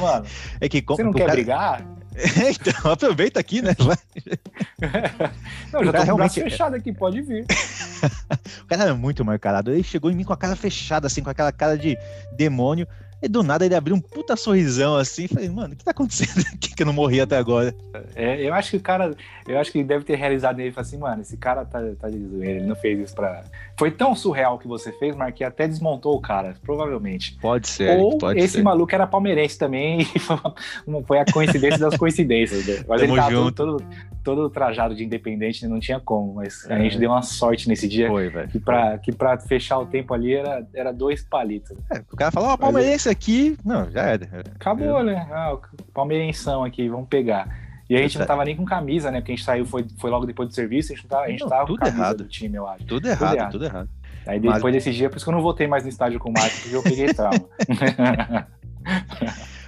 Mano, <laughs> é que, você não quer cara... brigar? <laughs> então, aproveita aqui, né? <laughs> Não, já tô com o braço fechado aqui, pode vir. <laughs> o cara era muito marcado. Ele chegou em mim com a cara fechada, assim, com aquela cara de demônio. E do nada ele abriu um puta sorrisão assim. Falei, mano, o que tá acontecendo aqui que eu não morri até agora? É, eu acho que o cara, eu acho que ele deve ter realizado nele. Falei assim, mano, esse cara tá, tá de zoeira, ele não fez isso pra. Foi tão surreal que você fez, Mark, que até desmontou o cara, provavelmente. Pode ser. Ou pode esse ser. maluco era palmeirense também <laughs> e foi, uma, foi a coincidência das <laughs> coincidências. Né? Mas Tamo ele tava todo, todo, todo trajado de independente, não tinha como. Mas é. a gente deu uma sorte nesse dia. Foi, velho. Que pra, que pra fechar o tempo ali era, era dois palitos. É, o cara falou, ó, oh, palmeirense aqui. Não, já era. Acabou, né? Ah, palmeirenção aqui, vamos pegar. E a gente não tava nem com camisa, né? Porque a gente saiu, foi, foi logo depois do serviço, a gente não tava, a gente não, tava tudo com camisa errado. do time, eu acho. Tudo, errado, tudo errado, tudo errado. Aí depois Mas... desse dia, por isso que eu não voltei mais no estádio com o Marcos, porque eu peguei trauma. <laughs>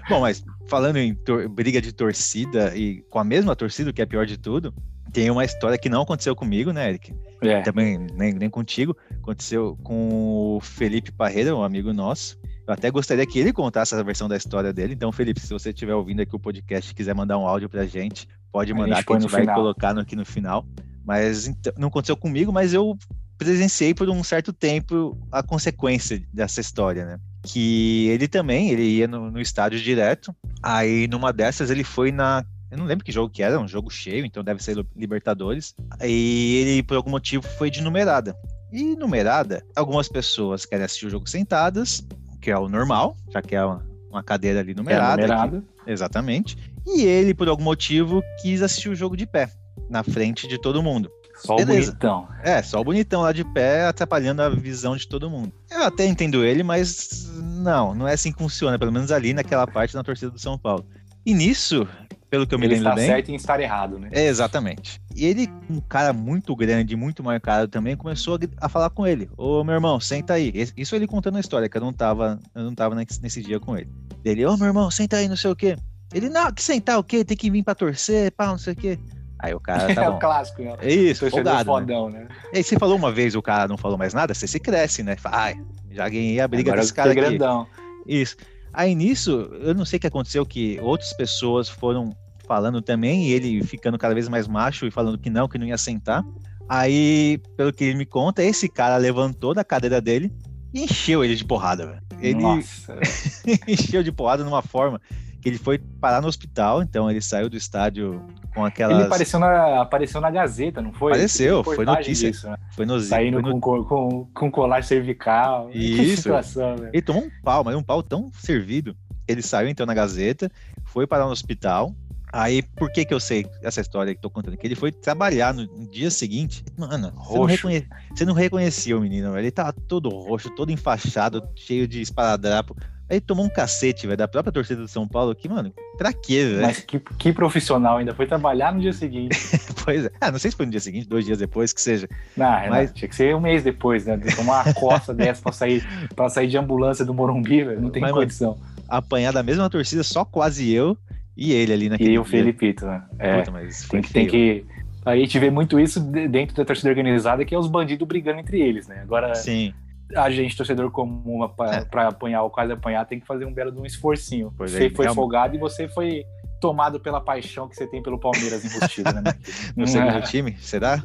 Bom, mas falando em briga de torcida e com a mesma torcida, que é pior de tudo, tem uma história que não aconteceu comigo, né, Eric? É. Também nem, nem contigo. Aconteceu com o Felipe Parreira, um amigo nosso. Eu até gostaria que ele contasse essa versão da história dele. Então, Felipe, se você estiver ouvindo aqui o podcast e quiser mandar um áudio pra gente, pode mandar a que a gente vai final. colocar no, aqui no final. Mas então, não aconteceu comigo, mas eu presenciei por um certo tempo a consequência dessa história, né? Que ele também, ele ia no, no estádio direto. Aí, numa dessas, ele foi na eu não lembro que jogo que era, um jogo cheio, então deve ser Libertadores. E ele, por algum motivo, foi de numerada. E numerada, algumas pessoas querem assistir o jogo sentadas, que é o normal, já que é uma, cadeira ali numerada. É numerada. Aqui, exatamente. E ele, por algum motivo, quis assistir o jogo de pé, na frente de todo mundo. Só Beleza. o bonitão. É, só o bonitão lá de pé, atrapalhando a visão de todo mundo. Eu até entendo ele, mas não, não é assim que funciona, pelo menos ali naquela parte da torcida do São Paulo. E nisso, pelo que eu me ele lembro está bem. certo em estar errado, né? É, exatamente. E ele, um cara muito grande, muito marcado também, começou a, a, falar com ele. Ô, meu irmão, senta aí. Isso ele contando a história, que eu não tava, eu não tava nesse, dia com ele. Ele, ô, meu irmão, senta aí, não sei o quê. Ele, não, que sentar o quê? Tem que vir pra torcer, pá, não sei o quê. Aí o cara tá <laughs> é o clássico, né? É isso, folgado, né? fodão, né? E aí você falou uma vez, o cara não falou mais nada, você se cresce, né? Fala, Ai, já ganhei a briga Agora desse cara aqui. grandão. Isso. Aí nisso, eu não sei o que aconteceu, que outras pessoas foram falando também, e ele ficando cada vez mais macho e falando que não, que não ia sentar. Aí, pelo que ele me conta, esse cara levantou da cadeira dele e encheu ele de porrada, velho. Ele Nossa. <laughs> encheu de porrada numa forma que ele foi parar no hospital, então ele saiu do estádio com aquelas. Ele apareceu na, apareceu na Gazeta, não foi? Apareceu, foi notícia. disso, né? Foi no Saindo foi no- com, co- com, com colar cervical. Que Isso. situação, velho. Ele tomou um pau, mas um pau tão servido. Ele saiu então na Gazeta, foi parar no hospital. Aí, por que que eu sei essa história que tô contando? Que ele foi trabalhar no, dia seguinte. Mano, você não, reconhe... você não reconhecia o menino, velho. Ele tava todo roxo, todo enfaixado, cheio de esparadrapo. Aí tomou um cacete, velho, da própria torcida do São Paulo. Que, mano, pra quê, velho? Mas que, que profissional ainda. Foi trabalhar no dia seguinte. <laughs> Pois é. Ah, não sei se foi no dia seguinte, dois dias depois, que seja. Não, Mas- tinha que ser um mês depois, né? De tomar uma costa <laughs> dessa pra sair, pra sair de ambulância do Morumbi, velho. Não tem Mas, mano, condição. Apanhar da mesma torcida, só quase eu e ele ali naquele E o. Felipito, né? É, Puta, mas tem que, tem que. A gente vê muito isso de- dentro da torcida organizada, que é os bandidos brigando entre eles, né? Agora, Sim, a gente, torcedor comum, pra, É. apanhar ou quase apanhar, tem que fazer um belo de um esforcinho. Pois você é, foi realmente. folgado e você foi tomado pela paixão que você tem pelo Palmeiras embutido, né? <laughs> no segundo time, será?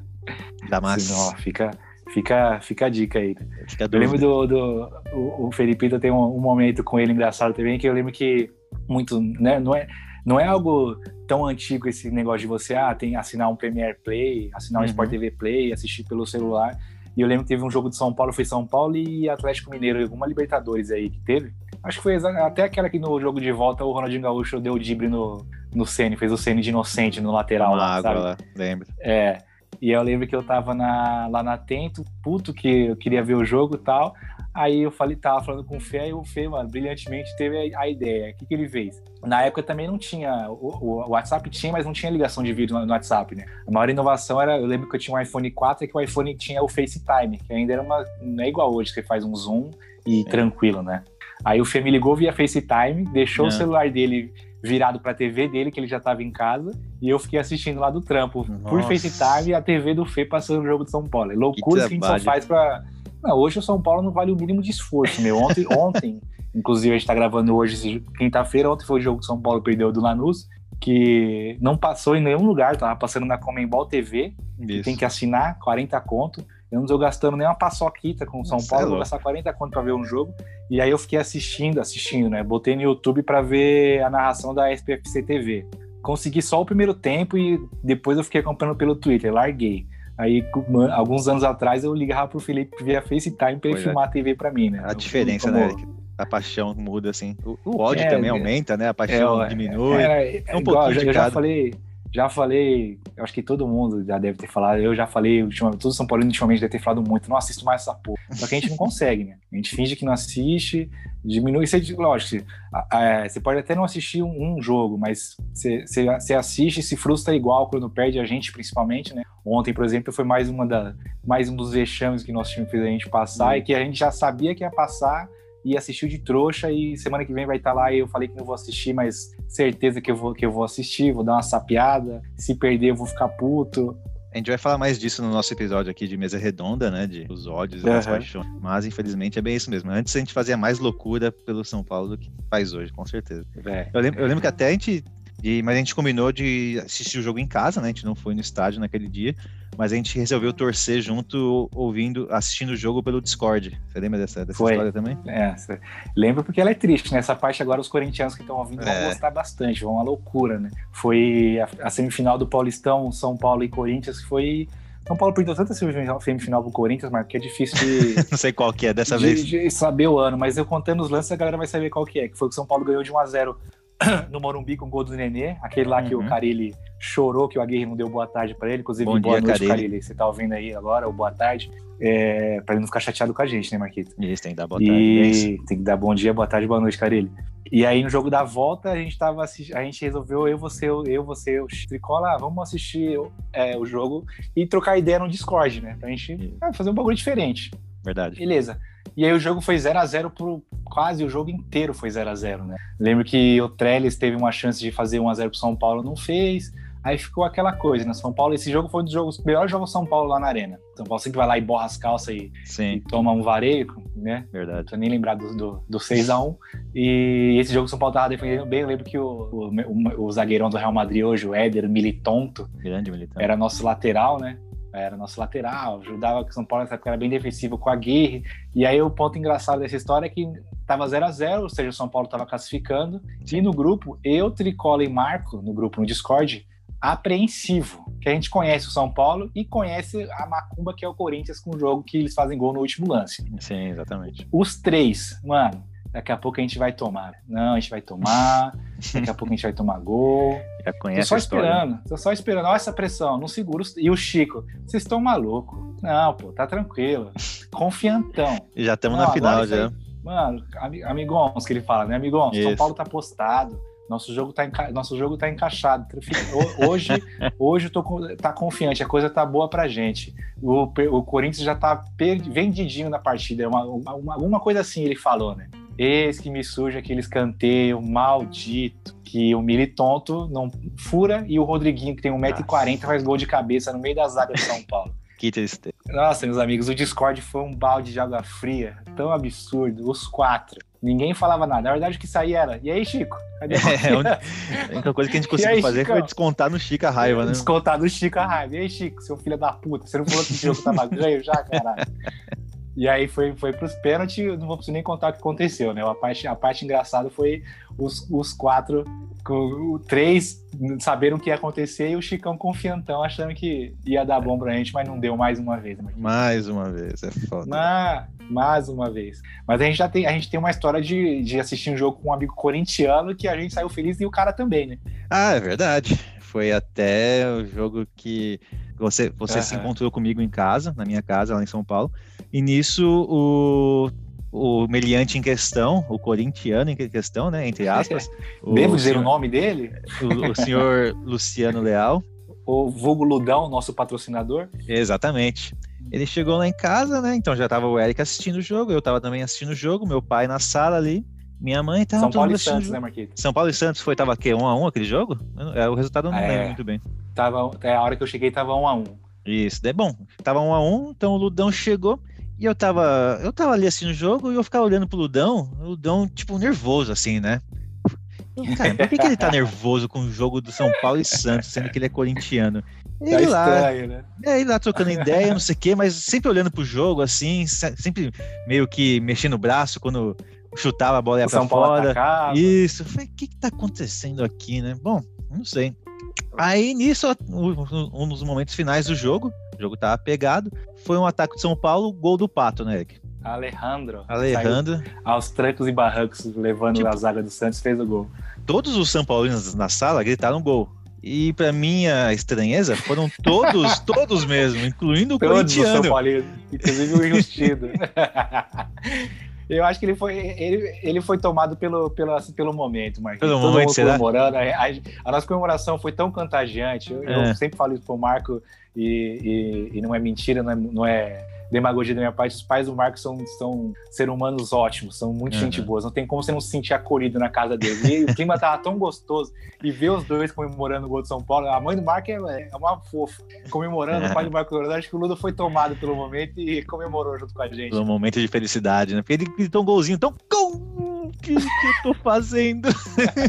Da massa. Não, fica, fica, fica a dica aí. Fica Eu lembro do. do o, o Felipito tem um, um momento com ele engraçado também, que eu lembro que muito, né? Não é, não é algo tão antigo esse negócio de você ah, tem assinar um Premiere Play, assinar um Uhum. Sport TV Play, assistir pelo celular. E eu lembro que teve um jogo de São Paulo, foi São Paulo e Atlético Mineiro, alguma Libertadores aí que teve. Acho que foi até aquela que no jogo de volta o Ronaldinho Gaúcho deu o drible no, no Ceni, fez o Ceni de inocente no lateral lá, água sabe? lá, lembro. É. E eu lembro que eu tava na- lá na Tento, puto que eu queria ver o jogo e tal. Aí eu falei, tava falando com o Fê, aí o Fê, mano, brilhantemente teve a, a ideia. O que, que ele fez? Na época também não tinha. O, o- WhatsApp tinha, mas não tinha ligação de vídeo no, no WhatsApp, né? A maior inovação era. Eu lembro que eu tinha um iPhone 4 e que o iPhone tinha o FaceTime, que ainda era uma. Não é igual hoje, que você faz um zoom e É. tranquilo, né? Aí o Fê me ligou via FaceTime, deixou É. o celular dele virado pra TV dele, que ele já tava em casa, e eu fiquei assistindo lá do trampo, por Nossa. FaceTime, a TV do Fê passando o jogo de São Paulo. É loucura que, a gente só faz pra. Não, hoje o São Paulo não vale o mínimo de esforço, meu. Ontem, <laughs> ontem inclusive, a gente tá gravando hoje, quinta-feira, ontem foi o jogo que São Paulo perdeu do Lanús, que não passou em nenhum lugar, tava passando na Comembol TV, que tem que assinar 40 conto. Eu não estou gastando nem uma paçoquita com o São Cê Paulo, é vou gastar 40 conto pra ver um jogo. E aí eu fiquei assistindo, assistindo, né? Botei no YouTube pra ver a narração da SPFC TV. Consegui só o primeiro tempo e depois eu fiquei acompanhando pelo Twitter, larguei. Aí, alguns anos atrás, eu ligava pro Felipe via FaceTime pra ele Pois é. filmar a TV pra mim, né? A diferença, Como- né, Eric? A paixão muda, assim. O, o ódio É, também é. aumenta, né? A paixão É, diminui. É, é, um igual, pouquinho eu já, eu já falei, já falei, eu acho que todo mundo já deve ter falado, eu já falei, todo São Paulo ultimamente deve ter falado muito, não assisto mais essa porra. Só que a gente não consegue, né? A gente finge que não assiste, diminui, você, lógico, a- você pode até não assistir um, jogo, mas você, você, assiste e se frustra igual quando perde a gente, principalmente, né? Ontem, por exemplo, foi mais uma da, mais um dos vexames que nosso time fez a gente passar e que a gente já sabia que ia passar e assistiu de trouxa e semana que vem vai estar lá e eu falei que não vou assistir, mas certeza que eu vou, que eu vou assistir, vou dar uma sapiada, se perder eu vou ficar puto. A gente vai falar mais disso no nosso episódio aqui de mesa redonda, né? De os ódios e as Aham. paixões. Mas, infelizmente, é bem isso mesmo. Antes a gente fazia mais loucura pelo São Paulo do que faz hoje, com certeza. Eu lembro, eu lembro que até a gente. De- mas a gente combinou de assistir o jogo em casa, né? A gente não foi no estádio naquele dia, mas a gente resolveu torcer junto, ouvindo, assistindo o jogo pelo Discord. Você lembra dessa, dessa Foi. história também? É, lembro porque ela é triste, né? Essa parte agora os corintianos que estão ouvindo vão É. gostar bastante, vão uma loucura, né? Foi a, a semifinal do Paulistão, São Paulo e Corinthians, que foi. São Paulo perdeu tanta semifinal, semifinal pro Corinthians, mas que é difícil de, <laughs> Não sei qual que é dessa de, vez. de saber o ano, mas eu contando os lances, a galera vai saber qual que é. Que foi que o São Paulo ganhou de 1x0 no Morumbi com o gol do Nenê, aquele lá que Uhum. o Carilli chorou, que o Aguirre não deu boa tarde pra ele. Inclusive, Bom boa dia, noite, Carille. Carilli. Você tá ouvindo aí agora, o boa tarde. É, pra ele não ficar chateado com a gente, né, Marquito? Isso, tem que dar boa tarde. é. E tem que dar bom dia, boa tarde, boa noite, Carilli. E aí, no jogo da volta, a gente tava assistindo, a gente resolveu, eu, você, eu, eu, você, o Tricola, ah, vamos assistir é, o jogo e trocar ideia no Discord, né? Pra gente ah, fazer um bagulho diferente. Verdade. Beleza. E aí o jogo foi 0 a 0 por quase o jogo inteiro foi 0 a 0 né? Lembro que o Trellis teve uma chance de fazer 1 a 0 pro São Paulo, não fez. Aí ficou aquela coisa, né? São Paulo, esse jogo foi um dos jogos, melhor jogo São Paulo lá na Arena. São Paulo sempre vai lá e borra as calças e, e toma um vareio, né? Verdade. Não tô nem lembrar do, do, do 6x1. E esse jogo São Paulo tava defendendo bem. Eu lembro que o, o, o zagueirão do Real Madrid hoje, o Éder Militonto, Grande Militonto. era nosso lateral, né? Era nosso lateral, ajudava que o São Paulo nessa época era bem defensivo com a Guerre. E aí o ponto engraçado dessa história é que tava 0 a 0 ou seja, o São Paulo tava classificando. E no grupo, eu, Tricola e Marco, no grupo no Discord, apreensivo, que a gente conhece o São Paulo e conhece a macumba que é o Corinthians com o jogo que eles fazem gol no último lance. Sim, exatamente. Os três, mano, daqui a pouco a gente vai tomar. Não, a gente vai tomar, <laughs> daqui a pouco a gente vai tomar gol. Já conhece tô só esperando, tô só esperando. Olha essa pressão, não segura. os- E o Chico, vocês estão malucos. Não, pô, tá tranquilo. <laughs> Confiantão. Já estamos na final já. aí- Mano, ami- amigons que ele fala, né? Amigons, São Isso. Paulo tá postado. Nosso jogo tá, enca... Nosso jogo tá encaixado. Ho- Hoje, <laughs> hoje eu tô tá confiante, a coisa tá boa pra gente. O, o Corinthians já tá per- vendidinho na partida. Uma, uma, uma- alguma coisa assim ele falou, né? Eis que me surge aquele escanteio maldito que o Militonto não fura e o Rodriguinho, que tem 1,40m, faz gol de cabeça no meio da zaga de São Paulo. <laughs> Que tristeza. Nossa, meus amigos, o Discord foi um balde de água fria, tão absurdo, os quatro. Ninguém falava nada. Na verdade, o que saía era. E aí, Chico? Cadê <laughs> É, a única coisa que a gente <laughs> conseguiu aí, fazer Chicão? foi descontar no Chica a raiva, né? Descontar do Chico a raiva. E aí, Chico, seu filho da puta, você não falou que o jogo tava ganho já, caralho? E aí foi, foi pros pênaltis, não vou precisar nem contar o que aconteceu, né? A parte, a parte engraçada foi os, os quatro, com- três saberam o que ia acontecer e o Chicão confiantão, achando que ia dar bom pra gente, mas não deu mais uma vez, né? Mais uma vez, é foda. Ma- mais uma vez. Mas a gente já tem, a gente tem uma história de, de assistir um jogo com um amigo corintiano que a gente saiu feliz e o cara também, né? Ah, é verdade. Foi até o jogo que você, você se Aham. encontrou comigo em casa, na minha casa, lá em São Paulo. E nisso, o, o meliante em questão, o corintiano em questão, né, entre aspas. <laughs> o Devo dizer senhor- o nome dele? O, o senhor Luciano Leal. O Vulgo Ludão, nosso patrocinador. Exatamente. Ele chegou lá em casa, né? Então já tava o Eric assistindo o jogo, eu tava também assistindo o jogo, meu pai na sala ali, minha mãe tava São Paulo e Santos, jogo. né, Marquito? São Paulo e Santos foi, tava o quê? Um a um aquele jogo? É, O resultado eu não É. lembro muito bem. Tava, é, a hora que eu cheguei tava um a um. Isso, é bom. Tava um a um, então o Ludão chegou e eu tava, eu tava ali assistindo o jogo e eu ficava olhando pro Ludão, o Ludão, tipo, nervoso, assim, né? Cara, por que, que ele tá nervoso com o jogo do São Paulo e Santos, sendo que ele é corintiano? Tá Ele lá, estranho, né? é, lá trocando ideia, não sei o quê, mas sempre olhando pro jogo, assim, se- sempre meio que mexendo o braço quando chutava a bola ia O pra São Paulo fora. atacava. Isso, eu falei, o que que tá acontecendo aqui, né? Bom, não sei. Aí, nisso, um dos momentos finais do jogo, o jogo tava pegado, foi um ataque de São Paulo, gol do Pato, né, Eric? Alejandro. Alejandro. Aos trancos e barrancos, levando Tipo- a zaga do Santos, fez o gol. Todos os São Paulinos na sala gritaram gol. E pra minha estranheza, foram todos, <laughs> todos mesmo, incluindo o Todos os São corintiano. Paulinos, inclusive o Justido. <laughs> Eu acho que ele foi, ele, ele foi tomado pelo, pelo, assim, pelo momento, Marquinhos. Pelo Todo momento, mundo será? comemorando. A, a- a nossa comemoração foi tão contagiante. Eu, eu É. sempre falo isso pro Marco e, e, e não é mentira, não é, não é demagogia da minha parte. Os pais do Marco são, são seres humanos ótimos, são muito Uhum. gente boa. Não tem como você não se sentir acolhido na casa deles. E o clima tava tão gostoso. E ver os dois comemorando o gol de São Paulo. A mãe do Marco é, é uma fofa. Comemorando, o pai do Marco comemorando. Acho que o Ludo foi tomado pelo momento e comemorou junto com a gente. Pelo momento de felicidade, né? Porque ele gritou um golzinho tão. Gol! O que, que eu tô fazendo?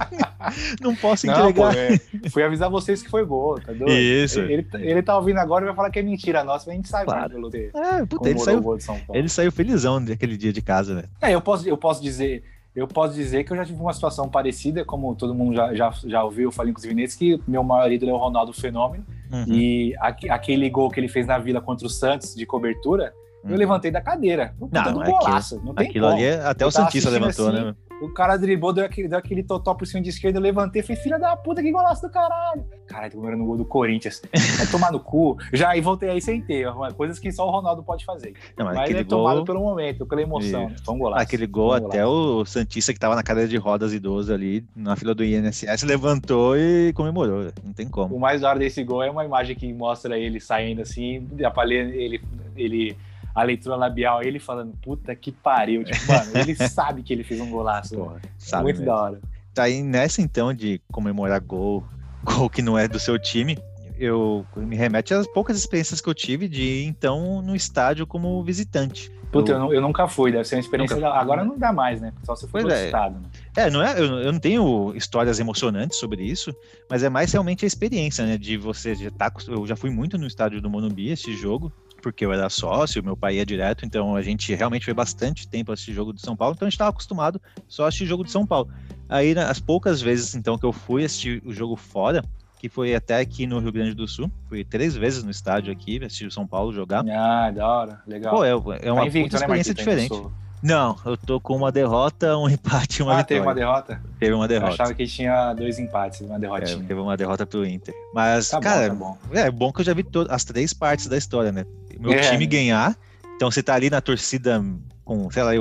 <laughs> não posso Não, pô, entregar. é, fui avisar vocês que foi gol, tá doido? Isso. Ele, ele, ele tá ouvindo agora e vai falar que é mentira nossa, mas a gente sabe Claro. pelo ter É, puta, ele saiu, ele saiu felizão daquele dia de casa, né? É, eu posso, eu posso dizer, eu posso dizer que eu já tive uma situação parecida, como todo mundo já, já, já ouviu, eu falei inclusive nesse, que meu maior ídolo é o Ronaldo Fenômeno, Uhum. e aque- aquele gol que ele fez na Vila contra o Santos, de cobertura, eu Uhum. levantei da cadeira. Puta Não, do aquilo- golaço, não tem Aquilo como. ali, é- até Eu o Santista levantou, assim, né? O cara driblou, deu aquele, deu aquele totó por cima de esquerda, eu levantei, falei, filha da puta, que golaço do caralho. Caralho, tô comemorando o gol do Corinthians. <laughs> Vai tomar no cu. Já e voltei aí sem ter, uma- coisas que só o Ronaldo pode fazer. Não, mas Mas aquele é tomado gol, pelo momento, pela emoção. né? Foi um golaço. aquele gol um até o Santista que tava na cadeira de rodas idoso ali, na fila do INSS, levantou e comemorou. Não tem como. O mais da hora desse gol é uma imagem que mostra ele saindo assim, ele, ele, a leitura labial, ele falando, puta que pariu. Tipo, mano, ele <laughs> sabe que ele fez um golaço. Porra, sabe Muito mesmo. da hora. Tá aí nessa então de comemorar gol gol que não é do seu time, eu me remete às poucas experiências que eu tive de ir, então no estádio como visitante. Puta, eu, eu, eu nunca fui, deve ser uma experiência. Nunca... Agora não dá mais, né? Só se for é. estado. Né? É, não é, eu, eu, não tenho histórias emocionantes sobre isso, mas é mais realmente a experiência, né? De você já tá. Eu já fui muito no estádio do Monumbi esse jogo, porque eu era sócio, meu pai ia direto, então a gente realmente foi bastante tempo assistir jogo de São Paulo, então a gente estava acostumado só a assistir jogo de São Paulo. Aí, as poucas vezes então que eu fui assistir o jogo fora, que foi até aqui no Rio Grande do Sul. Fui três vezes no estádio aqui, assistir o São Paulo jogar. Ah, da hora, legal. Pô, é, é uma tá invicto, né, experiência diferente. Não, eu tô com uma derrota, um empate e uma ah, vitória. teve uma derrota? Teve uma derrota. Eu achava que tinha dois empates, uma derrotinha. É, teve uma derrota pro Inter. Mas, tá cara, bom, tá bom. É, é bom que eu já vi as três partes da história, né? Meu é. time ganhar, então você tá ali na torcida com, sei lá,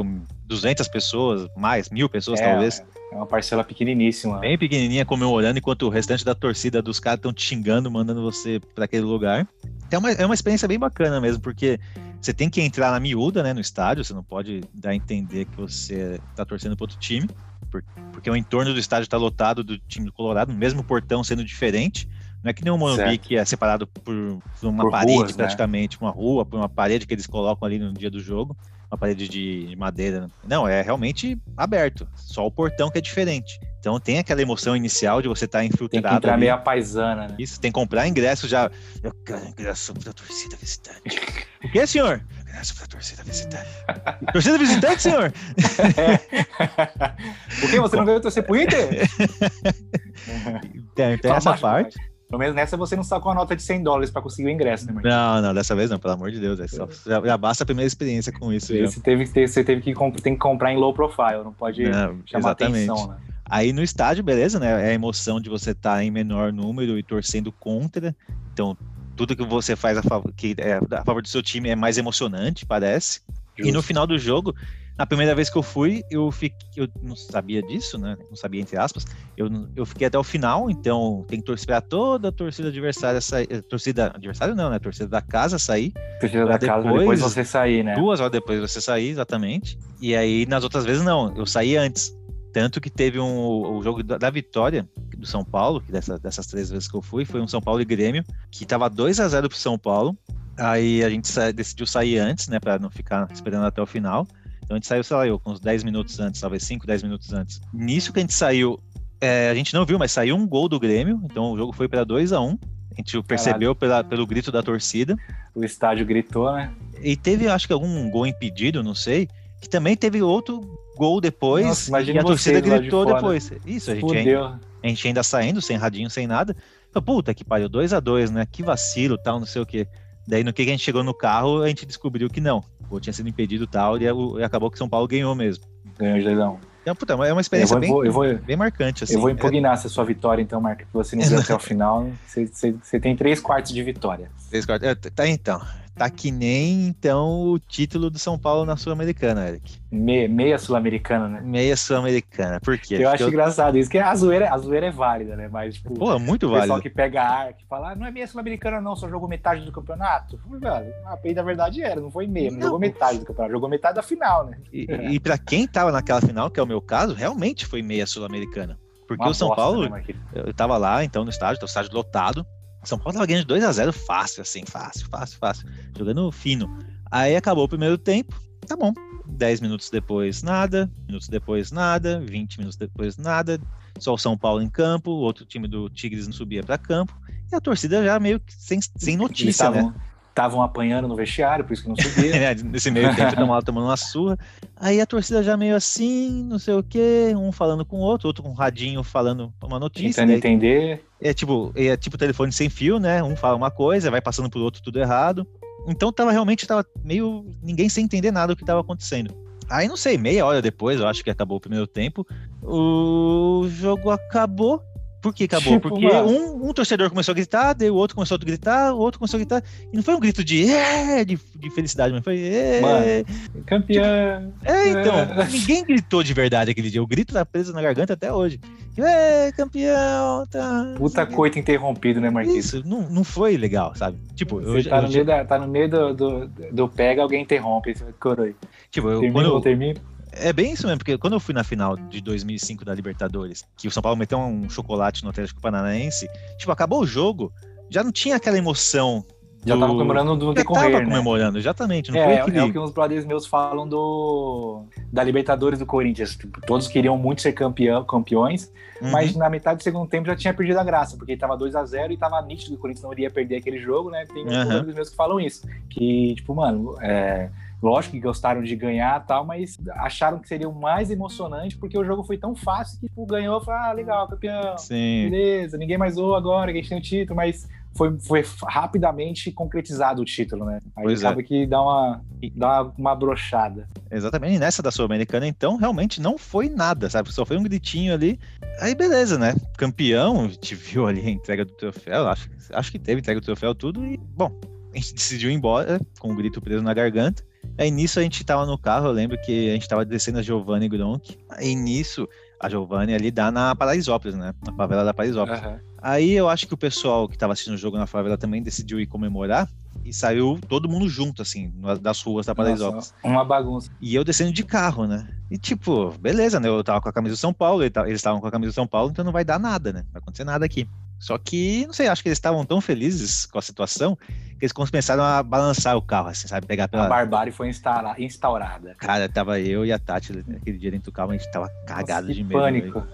200 pessoas, mais, mil pessoas é, talvez. É uma parcela pequeniníssima. Bem pequenininha comemorando, enquanto o restante da torcida dos caras estão te xingando, mandando você para aquele lugar. É uma, é uma experiência bem bacana mesmo, porque você tem que entrar na miúda, né, no estádio, você não pode dar a entender que você está torcendo para outro time, porque o entorno do estádio está lotado do time do Colorado, mesmo portão sendo diferente. Não é que nem o Morumbi que é separado por, por uma por parede, ruas, né? praticamente, né? uma rua, por uma parede que eles colocam ali no dia do jogo uma parede de madeira. Não, é realmente aberto. Só o portão que é diferente. Então tem aquela emoção inicial de você estar tá infiltrado. Tem que entrar ali. meio paisana, né? Isso, tem que comprar ingresso já. Eu quero ingresso pra torcida visitante. o que, senhor? Ingresso pra torcida visitante. <laughs> torcida visitante, senhor? É. <laughs> Por que você não veio torcer pro Inter? <laughs> tem, tem essa parte. Pelo menos nessa você não sacou a nota de 100 dólares para conseguir o ingresso, né, Marquinhos? Não, não, dessa vez não, pelo amor de Deus. É só, já, já, basta a primeira experiência com isso. Você teve, que ter, você teve que, tem que comprar em low profile, não pode não, chamar exatamente. atenção, né? Aí no estádio, beleza, né? É a emoção de você estar tá em menor número e torcendo contra. Então, tudo que você faz a favor, que é a favor do seu time é mais emocionante, parece. Justo. E no final do jogo, na primeira vez que eu fui, eu fiquei, eu não sabia disso, né? Não sabia entre aspas. Eu, eu fiquei até o final, então tem que torcer toda a torcida adversária sair, eh, torcida adversária não, né? Torcida da casa sair. Torcida da depois, casa depois você sair, né? Duas horas depois você sair, exatamente. E aí nas outras vezes não, eu saí antes. Tanto que teve um o jogo da, da vitória do São Paulo, que dessa, dessas três vezes que eu fui, foi um São Paulo e Grêmio, que tava 2 a 0 pro São Paulo. Aí a gente sa decidiu sair antes, né, para não ficar esperando até o final. Então a gente saiu, sei lá, eu, com uns 10 minutos antes, talvez 5, 10 minutos antes. Nisso que a gente saiu, é, a gente não viu, mas saiu um gol do Grêmio, então o jogo foi para 2 a 1 A gente percebeu pela, pelo grito da torcida. O estádio gritou, né? E teve, acho que algum gol impedido, não sei, que também teve outro gol depois Nossa, e a torcida gritou de depois. Isso, a gente, ainda, a gente ainda saindo, sem radinho, sem nada. Puta que pariu, 2 a 2 né? Que vacilo, tal, não sei o quê. Daí no que a gente chegou no carro, a gente descobriu que não. O tinha sido impedido tal, e, e acabou que São Paulo ganhou mesmo. Ganhou de leilão. Então, puta, é uma experiência eu vou, bem, eu vou, bem marcante. Assim. Eu vou impugnar é... essa sua vitória, então, Marco, que você não viu até o <laughs> final. Você, você, você, tem três quartos de vitória. Três quartos. É, tá, então. Tá que nem, então, o título do São Paulo na Sul-Americana, Eric. Me, meia Sul-Americana, né? Meia Sul-Americana. Por quê? Eu acho eu... engraçado isso, que a zoeira, a zoeira é válida, né? Mas, tipo, Pô, muito o pessoal que pega ar, que fala, ah, não é meia Sul-Americana, não, só jogou metade do campeonato. Velho, a PEI da verdade era, não foi meia, não, jogou metade do campeonato, jogou metade da final, né? E, e pra quem tava naquela final, que é o meu caso, realmente foi meia Sul-Americana. Porque Uma o São bosta, Paulo, né, eu tava lá, então, no estádio, o estádio lotado. São Paulo tava ganhando de 2 a 0 fácil, assim, fácil, fácil, fácil. Jogando fino. Aí acabou o primeiro tempo, tá bom. 10 minutos depois, nada. Minutos depois, nada. 20 minutos depois, nada. Só o São Paulo em campo, o outro time do Tigres não subia para campo. E a torcida já meio que sem, sem notícia, né? Estavam apanhando no vestiário, por isso que não subia. <laughs> é, nesse meio <laughs> tempo, estavam lá tomando uma surra. Aí a torcida já meio assim, não sei o quê, um falando com o outro, outro com um radinho falando uma notícia. Tentando entender. É tipo, é tipo telefone sem fio, né? Um fala uma coisa, vai passando pro outro tudo errado. Então tava realmente tava meio ninguém sem entender nada do que estava acontecendo. Aí não sei, meia hora depois, eu acho que acabou o primeiro tempo, o jogo acabou por que acabou? Tipo, Porque um, um, torcedor começou a gritar, daí o outro começou a gritar, o outro começou a gritar. E não foi um grito de, é, de, de felicidade, mas foi. É, Mano, campeão! Tipo, é, então. É. Ninguém gritou de verdade aquele dia. O grito tá preso na garganta até hoje. É, campeão! Tá, Puta coito interrompido, né, Marquinhos? Isso, não, não foi legal, sabe? Tipo, Você eu, tá, eu, no meio da, tá no meio do, do, do pega, alguém interrompe. Coroa Tipo, eu, quando, eu, termino? É bem isso mesmo, porque quando eu fui na final de 2005 da Libertadores, que o São Paulo meteu um chocolate no Atlético Paranaense, tipo, acabou o jogo, já não tinha aquela emoção já do... tava comemorando do decorrer, Já tava né? comemorando, exatamente. Não é, aquele... é o que uns brothers meus falam do da Libertadores do Corinthians. Tipo, todos queriam muito ser campeão, campeões, uhum. mas na metade do segundo tempo já tinha perdido a graça, porque tava 2 a 0 e tava nítido que o Corinthians não iria perder aquele jogo, né? Tem uns uhum. brothers meus que falam isso. Que, tipo, mano, é... Lógico que gostaram de ganhar tal, mas acharam que seria o mais emocionante porque o jogo foi tão fácil que tipo, ganhou, foi, ah, legal, campeão. Sim. Beleza, ninguém mais zoou agora, que a gente tem o título, mas foi, foi rapidamente concretizado o título, né? Aí pois acaba é. que dá uma, dá uma brochada. Exatamente, e nessa da Sul-Americana, então, realmente não foi nada, sabe? Só foi um gritinho ali. Aí, beleza, né? Campeão, te viu ali a entrega do troféu, acho, acho que teve entrega do troféu, tudo, e, bom, a gente <laughs> decidiu ir embora com o grito preso na garganta. Aí nisso a gente tava no carro, eu lembro que a gente tava descendo a Giovanni Gronk. Aí nisso, a Giovanni ali dá na Paraisópolis, né? Na favela da Paraisópolis. Uhum. Aí eu acho que o pessoal que tava assistindo o jogo na favela também decidiu ir comemorar e saiu todo mundo junto, assim, das ruas da Paraisópolis. Uma bagunça. E eu descendo de carro, né? E tipo, beleza, né? Eu tava com a camisa do São Paulo, eles estavam com a camisa do São Paulo, então não vai dar nada, né? Não vai acontecer nada aqui. Só que, não sei, acho que eles estavam tão felizes com a situação que eles começaram a balançar o carro, assim, sabe? Pegar pela... A barbárie foi instaurada. Cara, tava eu e a Tati aquele dia dentro do carro, a gente tava cagado Nossa, de medo. pânico.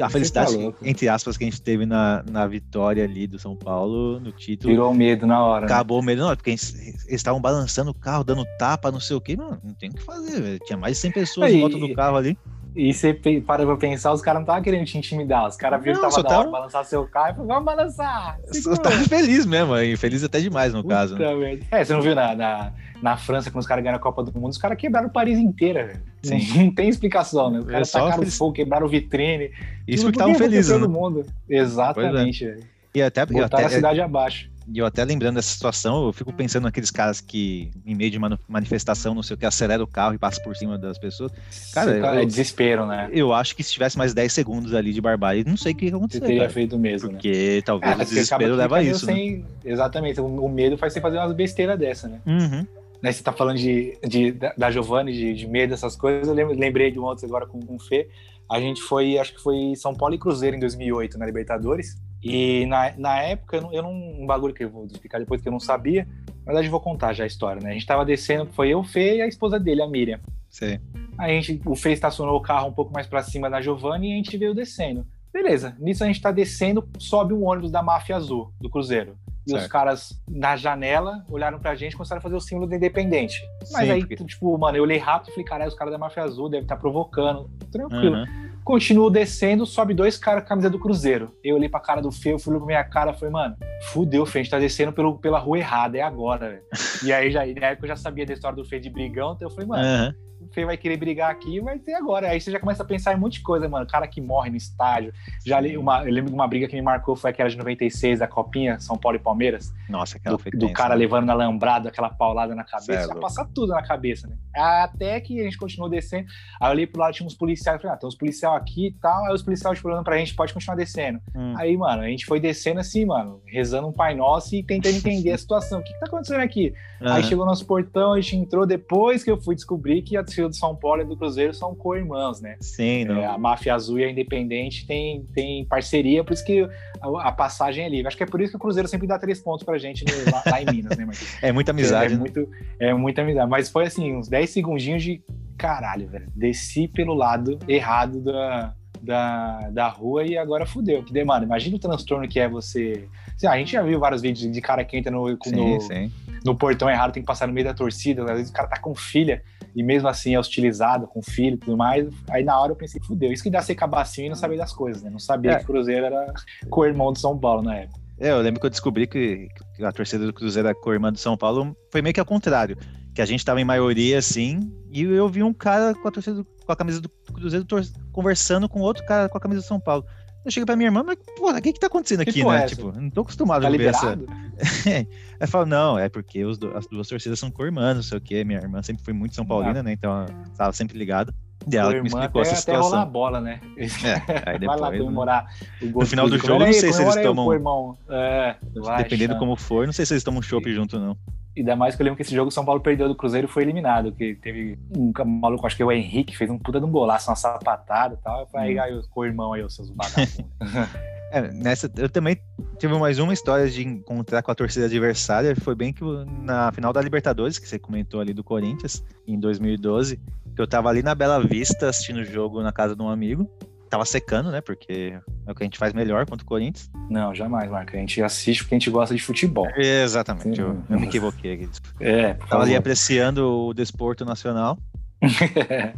A felicidade, tá entre aspas, que a gente teve na, na vitória ali do São Paulo, no título. Virou medo na hora. Né? Acabou né? o medo, não, porque eles estavam balançando o carro, dando tapa, não sei o quê. Mano, não tem o que fazer, velho. Tinha mais de 100 pessoas Aí, em volta do carro ali. E você para pra pensar, os caras não estavam querendo te intimidar. Os caras viram que tava tava... hora balançar seu carro e falaram, vamos balançar. Eu tava feliz mesmo, aí, feliz até demais no Puta caso. Né? É, você não viu na, na, na França, quando os caras ganharam a Copa do Mundo, os caras quebraram Paris inteira, velho. Não tem explicação, né? Os é caras é tacaram feliz... fogo, quebraram vitrine. Isso porque estavam felizes, né? mundo. Exatamente, é. velho. E até, Botaram até, a cidade abaixo. E eu até lembrando dessa situação, eu fico pensando naqueles caras que, em meio de uma manifestação, não sei o que, acelera o carro e passa por cima das pessoas. Cara, eu, é desespero, né? Eu acho que se tivesse mais 10 segundos ali de barbárie, não sei o que ia acontecer. Você teria cara. feito mesmo, né? Porque né? talvez é, o desespero leva a isso. Né? Sem... Né? Exatamente, o medo faz você fazer umas besteiras dessa, né? Uhum. Né, você tá falando de, de da Giovanni, de, de medo, essas coisas. Eu lembrei de um outro agora com, com o Fê. A gente foi, acho que foi São Paulo e Cruzeiro em 2008, na Libertadores. E na, na época, eu não, eu não, um bagulho que eu vou explicar depois que eu não sabia, na verdade eu vou contar já a história, né? A gente tava descendo, foi eu, o Fê e a esposa dele, a Miriam. Sim. A gente, o Fê estacionou o carro um pouco mais para cima da Giovanni e a gente veio descendo. Beleza, nisso a gente tá descendo, sobe um ônibus da Máfia Azul, do Cruzeiro. E certo. os caras na janela olharam pra gente e começaram a fazer o símbolo do Independente. Mas Sim, aí, porque... tipo, mano, eu olhei rápido e falei, caralho, os caras da Máfia Azul devem estar tá provocando. Tranquilo. Uhum. Continuo descendo, sobe dois caras com a camisa do Cruzeiro. Eu olhei pra cara do Fê, eu fui pra minha cara e falei, mano, fudeu, Fê, a gente tá descendo pelo, pela rua errada, é agora, velho. e aí, já, na época eu já sabia da história do Fê de brigão, então eu falei, mano, uhum. Fê vai querer brigar aqui, vai ter agora. Aí você já começa a pensar em um monte de coisa, mano. Cara que morre no estádio. Já li uma, eu lembro de uma briga que me marcou, foi aquela de 96, da Copinha, São Paulo e Palmeiras. Nossa, aquela do, do cara né? levando na lambrada, aquela paulada na cabeça. Vai passar tudo na cabeça, né? Até que a gente continuou descendo. Aí eu olhei pro lado, tinha uns policiais. Falei, ah, tem uns policiais aqui e tal. Aí os policiais tipo, olhando pra gente, pode continuar descendo. Hum. Aí, mano, a gente foi descendo assim, mano, rezando um Pai Nosso e tentando entender a situação. O que, que tá acontecendo aqui? Uhum. Aí chegou nosso portão, a gente entrou depois que eu fui descobrir que a torcida do São Paulo e do Cruzeiro são co-irmãs, né? Sim, é, a Máfia Azul e a Independente tem, tem parceria, por isso que a, a, passagem é livre. Acho que é por isso que o Cruzeiro sempre dá três pontos pra gente no, lá, lá, em Minas, né, Marquinhos? É muita amizade. É, é, muito, é muita amizade. Mas foi assim, uns 10 segundinhos de caralho, velho. Desci pelo lado errado da, da, da rua e agora fudeu. Que demanda. Imagina o transtorno que é você. Assim, a gente já viu vários vídeos de cara que entra no, sim, no, sim. No portão errado, tem que passar no meio da torcida. Às vezes o cara tá com filha e mesmo assim é hostilizado com filho e tudo mais. Aí na hora eu pensei, fudeu. Isso que dá ser cabacinho e não saber das coisas, né? Não sabia é. que o Cruzeiro era <laughs> co-irmão do São Paulo na época. É, eu lembro que eu descobri que, a torcida do Cruzeiro era co-irmã do São Paulo. Foi meio que ao contrário. Que a gente tava em maioria assim, e eu vi um cara com a torcida do, com a camisa do Cruzeiro conversando com outro cara com a camisa do São Paulo. Eu cheguei pra minha irmã, mas, porra, o que que tá acontecendo aqui, né? É tipo, não tô acostumado tá a ver liberado? <laughs> essa. Ela fala, não, é porque os, as duas torcidas são co-irmãs, não sei o quê. Minha irmã sempre foi muito São Paulina, ah. né? Então ela tava sempre ligada. E ela me explicou até, essa situação. Até rolar a bola, né? <laughs> É, aí depois, vai lá né? comemorar No final do jogo, não sei se eles tomam. É, Dependendo como for, não sei se eles tomam chopp junto, não. Ainda mais que eu lembro que esse jogo o São Paulo perdeu do Cruzeiro e foi eliminado. Que teve um maluco, acho que é o Henrique, fez um puta de um golaço, uma sapatada e tal. Eu falei, Hum. aí, com o irmão aí, os seus vagabundos. <laughs> <laughs> É, nessa, eu também tive mais uma história de encontrar com a torcida adversária. Foi bem que na final da Libertadores, que você comentou ali do Corinthians, em 2012, que eu tava ali na Bela Vista assistindo o jogo na casa de um amigo. Tava secando, né? Porque é o que a gente faz melhor contra o Corinthians. Não, jamais, Marco. A gente assiste porque a gente gosta de futebol. Exatamente, eu, eu me equivoquei aqui. É, Tava ali apreciando o desporto nacional. <laughs>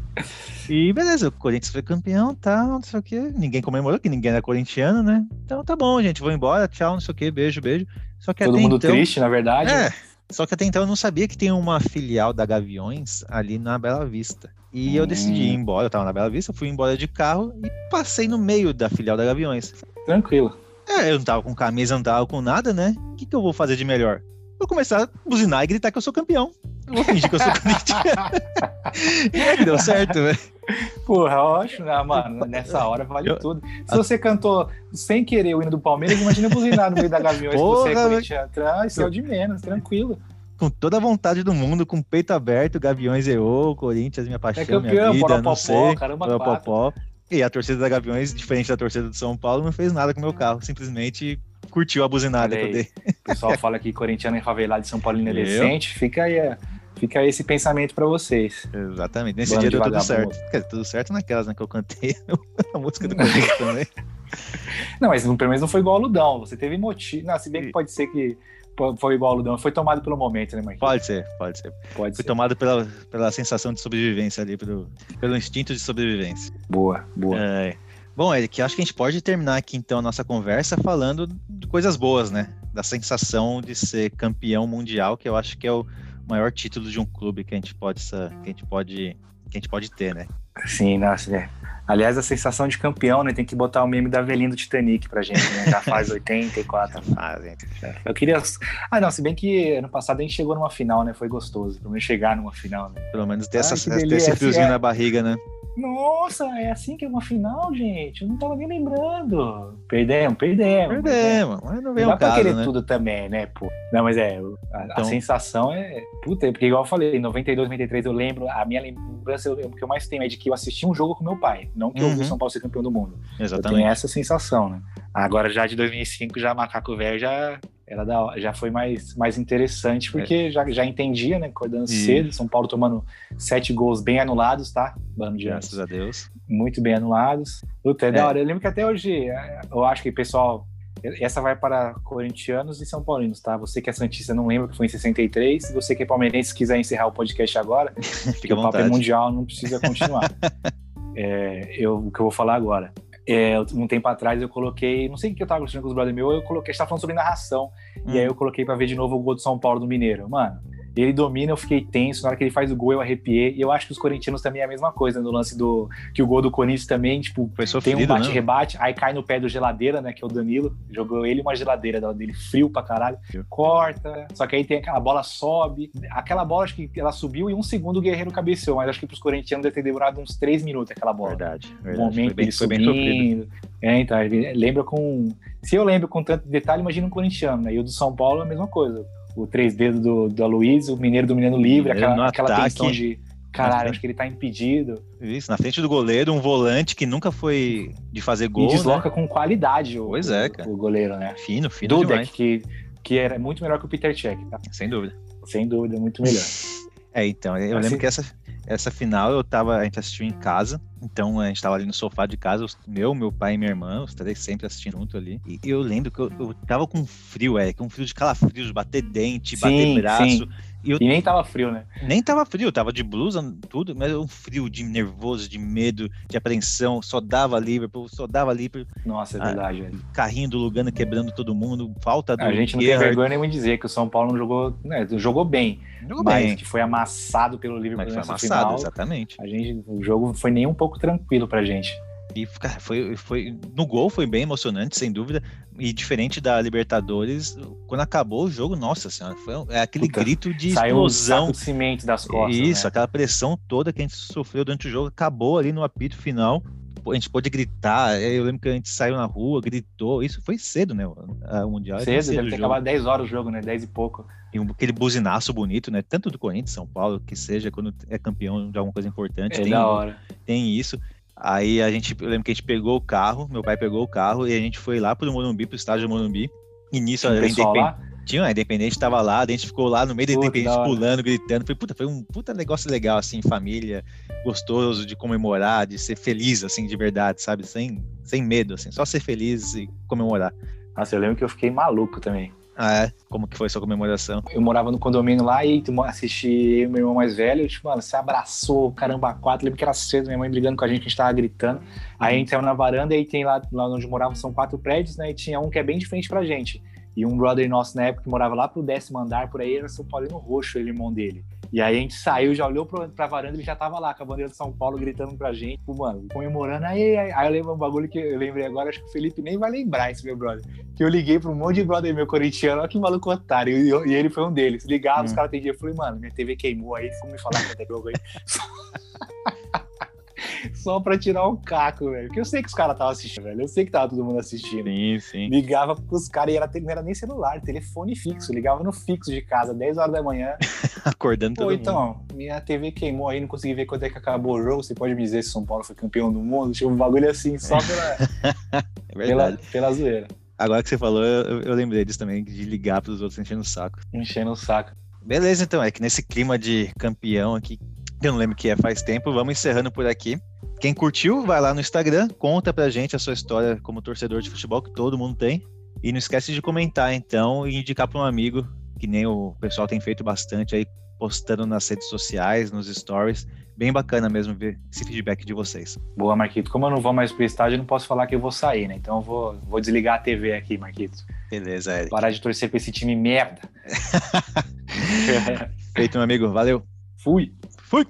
E beleza, o Corinthians foi campeão, tal, não sei o quê. Ninguém comemorou, que ninguém era corintiano, né? Então tá bom, gente, vou embora, tchau, não sei o quê, beijo, beijo. Só que Todo mundo então, triste, na verdade. É, só que até então eu não sabia que tem uma filial da Gaviões ali na Bela Vista. E eu decidi ir Hum. embora, eu tava na Bela Vista, fui embora de carro e passei no meio da filial da Gaviões. Tranquilo. É, eu não tava com camisa, não tava com nada, né? O que, que eu vou fazer de melhor? Vou começar a buzinar e gritar que eu sou campeão. Eu vou fingir que eu sou <laughs> corintiano. e é que deu certo, velho. Porra, ótimo, né, mano? Nessa hora vale Eu- tudo. Se você cantou sem querer o hino do Palmeiras, imagina buzinar no meio da Gaviões que você é corintiano. Isso é o de menos, tranquilo. Com toda a vontade do mundo, com o peito aberto, Gaviões errou, Corinthians, minha paixão, É campeão, minha vida, Poropopó, não sei. caramba, Poropopó. E a torcida da Gaviões, diferente da torcida do São Paulo, não fez nada com o meu carro. Simplesmente curtiu a buzinada que eu dei. O pessoal fala que corintiano é favelado de São Paulino é decente. Fica aí, é, fica esse pensamento pra vocês. Exatamente. Nesse Bando dia de deu tudo certo. Quer dizer, tudo certo naquelas né, que eu cantei <laughs> a música do Corinthians <laughs> também. Não, mas pelo menos não foi igual ao Ludão. Você teve motivo. Não, se bem que pode ser que foi igual ao Ludão. Foi tomado pelo momento, né, Marquinhos? Pode ser, pode ser. Pode Fui ser. tomado pela, pela sensação de sobrevivência ali, pelo, pelo instinto de sobrevivência. Boa, boa. É. Bom, Eric, acho que a gente pode terminar aqui então a nossa conversa falando de coisas boas, né? Da sensação de ser campeão mundial, que eu acho que é o maior título de um clube que a gente pode, que a gente pode, que a gente pode ter, né? Sim, nossa, né? Aliás, a sensação de campeão, né? Tem que botar o meme da velhinha do Titanic pra gente, né? Já faz 84. Ah, gente. Eu queria. Ah, não, se bem que ano passado a gente chegou numa final, né? Foi gostoso. Pelo menos chegar numa final, né? Pelo menos ter, Ai, essa, ter esse friozinho é. na barriga, né? Nossa, é assim que é uma final, gente. Eu não tava nem lembrando. Perdemos, perdemos. Perdemos, mas não vem Não dá o pra caso, querer né? tudo também, né, pô? Não, mas é, a, a Então- sensação é. Puta, porque igual eu falei, em 92, 93 eu lembro, a minha lembrança, eu- o que eu mais tenho é de que eu assisti um jogo com meu pai, não que eu vi Uhum. o São Paulo ser campeão do mundo. Eu tenho Exatamente. essa sensação, né? Agora já de 2005, já Macaco Velho já. Era da, já foi mais, mais interessante, porque já, já entendia, né? Acordando É. E- cedo, São Paulo tomando sete gols bem anulados, tá? Bando de Graças a Deus. muito bem anulados. Puta, é, É. da hora. Eu lembro que até hoje, é, eu acho que, pessoal, essa vai para corintianos e são paulinos, tá? Você que é Santista não lembra que foi em 63. Se você que é palmeirense se quiser encerrar o podcast agora, <laughs> Fica o papo é mundial, não precisa continuar. <laughs> É, eu, o que eu vou falar agora. É, um tempo atrás eu coloquei, não sei o que eu tava conversando com os brothers meus, eu coloquei, a gente tava falando sobre narração, e Hum. aí eu coloquei pra ver de novo o gol do São Paulo do Mineiro. Mano, ele domina, eu fiquei tenso, na hora que ele faz o gol eu arrepiei, e eu acho que os corintianos também é a mesma coisa, no lance do, que o gol do Corinthians também, tipo, Foi tem sofrido, um né? bate-rebate, aí cai no pé do geladeira, né? Que é o Danilo. Jogou ele uma geladeira dele, frio pra caralho. Corta. Só que aí tem aquela bola sobe. Aquela bola, acho que ela subiu e um segundo o Guerreiro cabeceou. Mas acho que pros corintianos deve ter demorado uns três minutos aquela bola. Verdade, O verdade. momento Foi bem, ele foi bem sofrido. subindo. É, então, lembra com. Se eu lembro com tanto detalhe, imagina um corintiano, né? E o do São Paulo é a mesma coisa. O três dedos do, do Aloysio, o Mineiro dominando livre, Mineiro aquela, aquela tensão de. Caralho, acho que ele tá impedido. Isso, na frente do goleiro, um volante que nunca foi de fazer gol. e desloca né? com qualidade o, Pois é, cara. o goleiro, né? Fino, fino Dudek, que, que era muito melhor que o Peter Cech, tá? Sem dúvida. Sem dúvida, muito melhor. <laughs> É, então, eu Assim- lembro que essa, essa final eu tava, a gente assistiu em casa, então a gente tava ali no sofá de casa, os- meu, meu pai e minha irmã, os três sempre assistindo junto ali. E eu lembro que eu, eu tava com frio, é, com frio de calafrios, bater dente, bater Sim, braço. sim. E eu E nem tava frio, né? nem tava frio, tava de blusa, tudo, mas um frio de nervoso, de medo, de apreensão, só dava Liverpool, só dava Liverpool, Nossa, é Ah, verdade, velho. carrinho do Lugano quebrando todo mundo, falta do A gente não tem vergonha nenhuma de dizer que o São Paulo não jogou, né, jogou bem, Jogou mas bem, que foi amassado pelo Liverpool mas foi amassado, final. exatamente. A gente, o jogo foi nem um pouco tranquilo pra gente. E, cara, foi, foi, no gol foi bem emocionante, sem dúvida. E diferente da Libertadores, quando acabou o jogo, nossa senhora, foi é aquele Puta, grito de Saiu explosão. de cimento das costas. Isso, né? aquela pressão toda que a gente sofreu durante o jogo, acabou ali no apito final. a gente pôde gritar. Eu lembro que a gente saiu na rua, gritou. Isso foi cedo, né? O Mundial. Cedo, cedo deve ter acabado 10 horas o jogo, né? 10 e pouco. E aquele buzinaço bonito, né? Tanto do Corinthians, São Paulo, que seja quando é campeão de alguma coisa importante. É tem, da hora. Tem isso. Aí a gente, eu lembro que a gente pegou o carro, meu pai pegou o carro e a gente foi lá pro Morumbi, pro estádio do Morumbi. E nisso, a independ... tinha, a Independente tava lá, a gente ficou lá no meio da Independente pulando, gritando. Foi, puta, foi um puta negócio legal, assim, família, gostoso de comemorar, de ser feliz, assim, de verdade, sabe? Sem, sem medo, assim, só ser feliz e comemorar. Nossa, eu lembro que eu fiquei maluco também. Ah, é? Como que foi sua comemoração? Eu morava no condomínio lá e assisti meu irmão mais velho, tipo, mano, você abraçou, caramba, quatro. Lembro que era cedo, minha mãe brigando com a gente, a gente tava gritando. Aí a gente saiu na varanda e aí tem lá, lá onde morava, são quatro prédios, né? E tinha um que é bem diferente pra gente. E um brother nosso na época que morava lá pro décimo andar, por aí, era São Paulino Roxo, ele, irmão dele. E aí a gente saiu, já olhou pra, pra varanda, ele já tava lá com a bandeira de São Paulo gritando pra gente, tipo, mano, comemorando. Aí, aí, aí eu lembro um bagulho que eu lembrei agora, acho que o Felipe nem vai lembrar esse meu brother. Que eu liguei pra um monte de brother meu corintiano, olha que maluco otário. E, eu, e ele foi um deles. Ligava, hum. os caras atendiam. Eu falei, mano, minha TV queimou aí, como me falar que é jogo aí. <laughs> <laughs> só pra tirar um caco, velho. Porque eu sei que os caras estavam assistindo, velho. Eu sei que tava todo mundo assistindo. Sim, sim. Ligava pros caras e era, não era nem celular, telefone fixo. Ligava no fixo de casa, 10 horas da manhã. <laughs> Acordando todo Pô, então, minha TV queimou aí, não consegui ver quando é que acabou o jogo. Você pode me dizer se São Paulo foi campeão do mundo? Tinha um bagulho assim, só <laughs> pela, é verdade. pela, pela zoeira. Agora que você falou, eu, eu lembrei disso também, de ligar pros outros enchendo o saco. Enchendo o saco. Beleza, então, é que nesse clima de campeão aqui, eu não lembro que é faz tempo, vamos encerrando por aqui. Quem curtiu, vai lá no Instagram, conta pra gente a sua história como torcedor de futebol, que todo mundo tem. E não esquece de comentar, então, e indicar para um amigo, que nem o pessoal tem feito bastante aí, postando nas redes sociais, nos stories. Bem bacana mesmo ver esse feedback de vocês. Boa, Marquito. Como eu não vou mais pro estádio, eu não posso falar que eu vou sair, né? Então eu vou, vou desligar a TV aqui, Marquito. Beleza, Eric. Parar de torcer pra esse time merda. <laughs> <laughs> Feito, meu amigo. Valeu. Fui. Fui.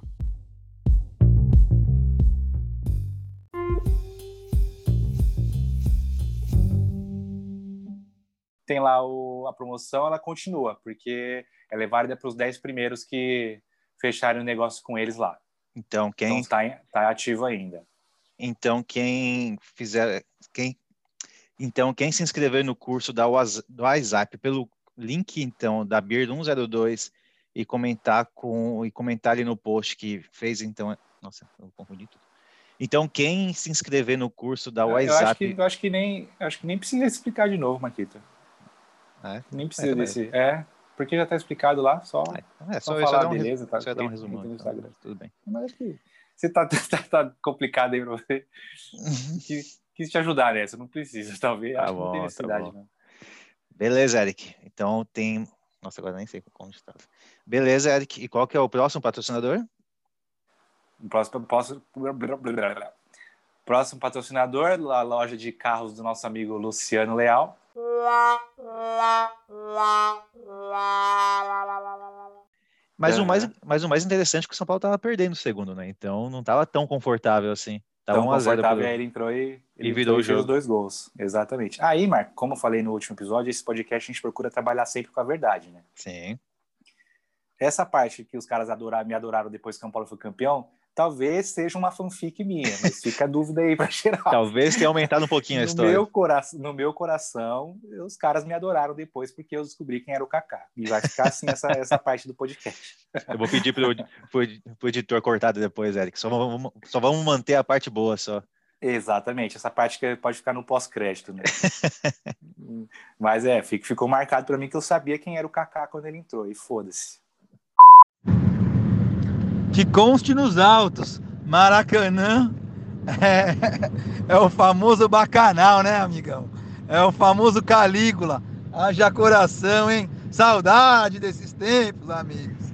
tem lá o, a promoção, ela continua, porque ela é válida para os 10 primeiros que fecharem o negócio com eles lá. Então, quem está então, tá ativo ainda. Então, quem fizer, quem então quem se inscrever no curso da do WhatsApp pelo link então da BIRD 102 e comentar com e comentar ali no post que fez então, nossa, eu confundi tudo. Então, quem se inscrever no curso da WhatsApp. Eu acho que, eu acho que nem, acho que nem precisa explicar de novo, Maquita. É, Nem precisa é, desse. É, porque já está explicado lá, só. É, só, só falar, um beleza, tá? Só dar um resumo. Então, tudo bem. Mas acho que você tá, <laughs> tá, tá complicado aí para você. <laughs> quis, quis te ajudar nessa, não precisa, talvez. Tá acho bom, que não tem tá necessidade, tá não. Beleza, Eric. Então tem. Nossa, agora nem sei como estava. Beleza, Eric. E qual que é o próximo patrocinador? O próximo, próximo patrocinador, a loja de carros do nosso amigo Luciano Leal. Mas, o mais, mas o mais interessante é que o São Paulo estava perdendo o segundo, né? Então não estava tão confortável assim. Tava tão confortável, aí ele entrou e, ele e virou entrou os dois gols. Exatamente. Aí, Marco, como eu falei no último episódio, esse podcast a gente procura trabalhar sempre com a verdade, né? Sim. Essa parte que os caras adoraram, me adoraram depois que o São Paulo foi campeão, talvez seja uma fanfic minha, mas fica a dúvida aí para geral. Talvez tenha aumentado um pouquinho a história. Meu coração, no meu coração, os caras me adoraram depois porque eu descobri quem era o Kaká. E vai ficar assim essa, essa parte do podcast. Eu vou pedir pro, pro, pro editor cortar depois, Eric. Só vamos, só vamos manter a parte boa só. Exatamente, essa parte que pode ficar no pós-crédito, né? <laughs> Mas é, ficou marcado para mim que eu sabia quem era o Kaká quando ele entrou, e foda-se. Que conste nos autos, Maracanã é, <laughs> é, o famoso bacanal, né, amigão? É o famoso Calígula. Haja coração, hein? Saudade desses tempos, amigos.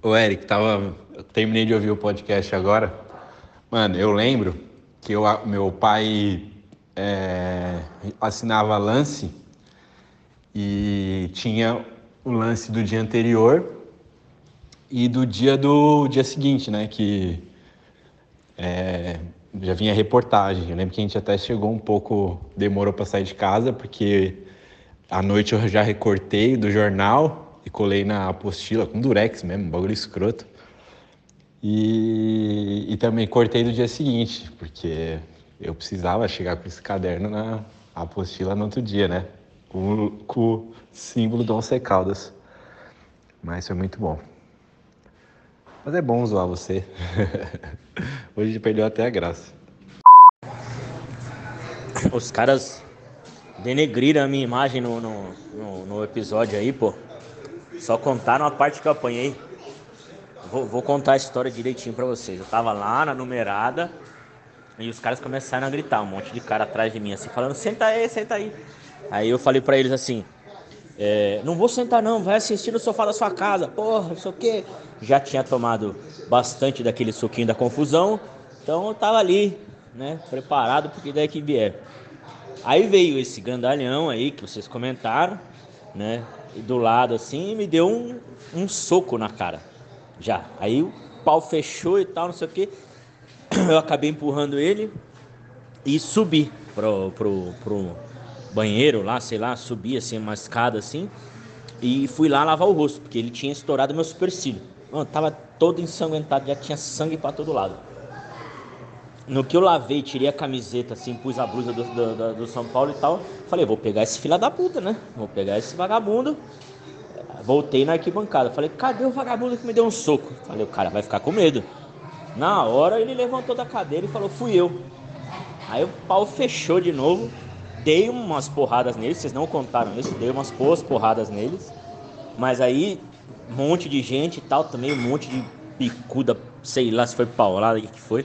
O Eric, tava, eu terminei de ouvir o podcast agora. Mano, eu lembro que eu, meu pai é, assinava lance e tinha o lance do dia anterior e do dia do dia seguinte, né? Que é, já vinha reportagem. Eu lembro que a gente até chegou um pouco, demorou para sair de casa, porque à noite eu já recortei do jornal e colei na apostila com durex mesmo, bagulho escroto. E, e também cortei do dia seguinte, porque eu precisava chegar com esse caderno na apostila no outro dia, né? Com, com o símbolo do Once Caldas. Mas foi muito bom. Mas é bom zoar você. <laughs> Hoje perdeu até a graça. Os caras denegriram a minha imagem no, no, no, no episódio aí, pô. Só contaram a parte que eu apanhei. Vou, vou, contar a história direitinho pra vocês. Eu tava lá na numerada e os caras começaram a gritar, um monte de cara atrás de mim, assim, falando: senta aí, senta aí. Aí eu falei pra eles assim: é, não vou sentar não, vai assistir no sofá da sua casa, porra, não sei o quê. Já tinha tomado bastante daquele suquinho da confusão, então eu tava ali, né, preparado porque daí que vier. Aí veio esse grandalhão aí que vocês comentaram, né, e do lado assim, me deu um, um soco na cara, já. Aí o pau fechou e tal, não sei o quê. Eu acabei empurrando ele e subi pro, pro, pro banheiro lá, sei lá, subi assim, uma escada assim, e fui lá lavar o rosto, porque ele tinha estourado meu supercílio. Mano, tava todo ensanguentado, já tinha sangue para todo lado. No que eu lavei, tirei a camiseta, assim, pus a blusa do, do, do São Paulo e tal, falei, vou pegar esse filho da puta, né? Vou pegar esse vagabundo. Voltei na arquibancada, falei, cadê o vagabundo que me deu um soco? Falei, o cara vai ficar com medo. Na hora ele levantou da cadeira e falou, fui eu. Aí o pau fechou de novo, dei umas porradas neles, vocês não contaram isso, dei umas boas porradas neles. Mas aí, um monte de gente e tal, também um monte de picuda, sei lá se foi paulada, o que foi.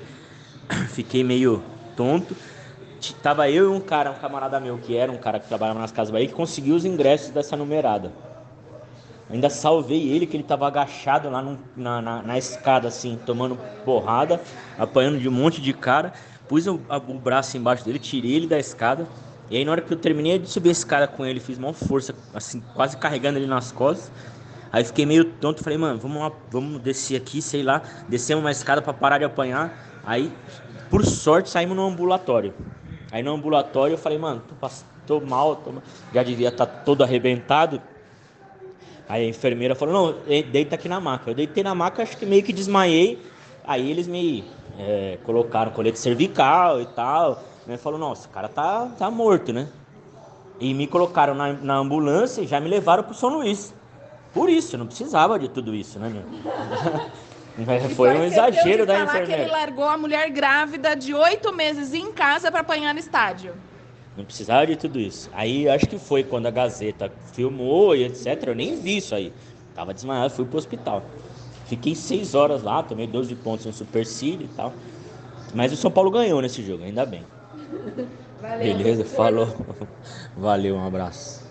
<coughs> Fiquei meio tonto. Tava eu e um cara, um camarada meu, que era um cara que trabalhava nas Casas Bahia, que conseguiu os ingressos dessa numerada. Ainda salvei ele, que ele tava agachado lá na, na, na, escada, assim, tomando porrada, apanhando de um monte de cara. Pus o, o braço embaixo dele, tirei ele da escada, e aí na hora que eu terminei de subir a escada com ele, fiz uma força, assim, quase carregando ele nas costas. Aí fiquei meio tonto, falei, mano, vamos lá, vamos descer aqui, sei lá, descemos uma escada para parar de apanhar. Aí, por sorte, saímos no ambulatório. Aí no ambulatório eu falei, mano, tô, tô mal, tô... já devia estar tá todo arrebentado. Aí a enfermeira falou, não, deita aqui na maca. Eu deitei na maca, acho que meio que desmaiei. Aí eles me é, colocaram colete cervical e tal. Né? Falou, nossa, o cara tá, tá morto, né? E me colocaram na, na ambulância e já me levaram pro São Luís. Por isso, não precisava de tudo isso, né, meu? <laughs> Foi um exagero da enfermeira. que ele largou a mulher grávida de oito meses em casa para apanhar no estádio. Não precisava de tudo isso. Aí acho que foi quando a Gazeta filmou e etc. Eu nem vi isso aí. Tava desmaiado, fui pro hospital. Fiquei seis horas lá, tomei 12 pontos no supercílio e tal. Mas o São Paulo ganhou nesse jogo, ainda bem. Valeu, Beleza, falou. Valeu, um abraço.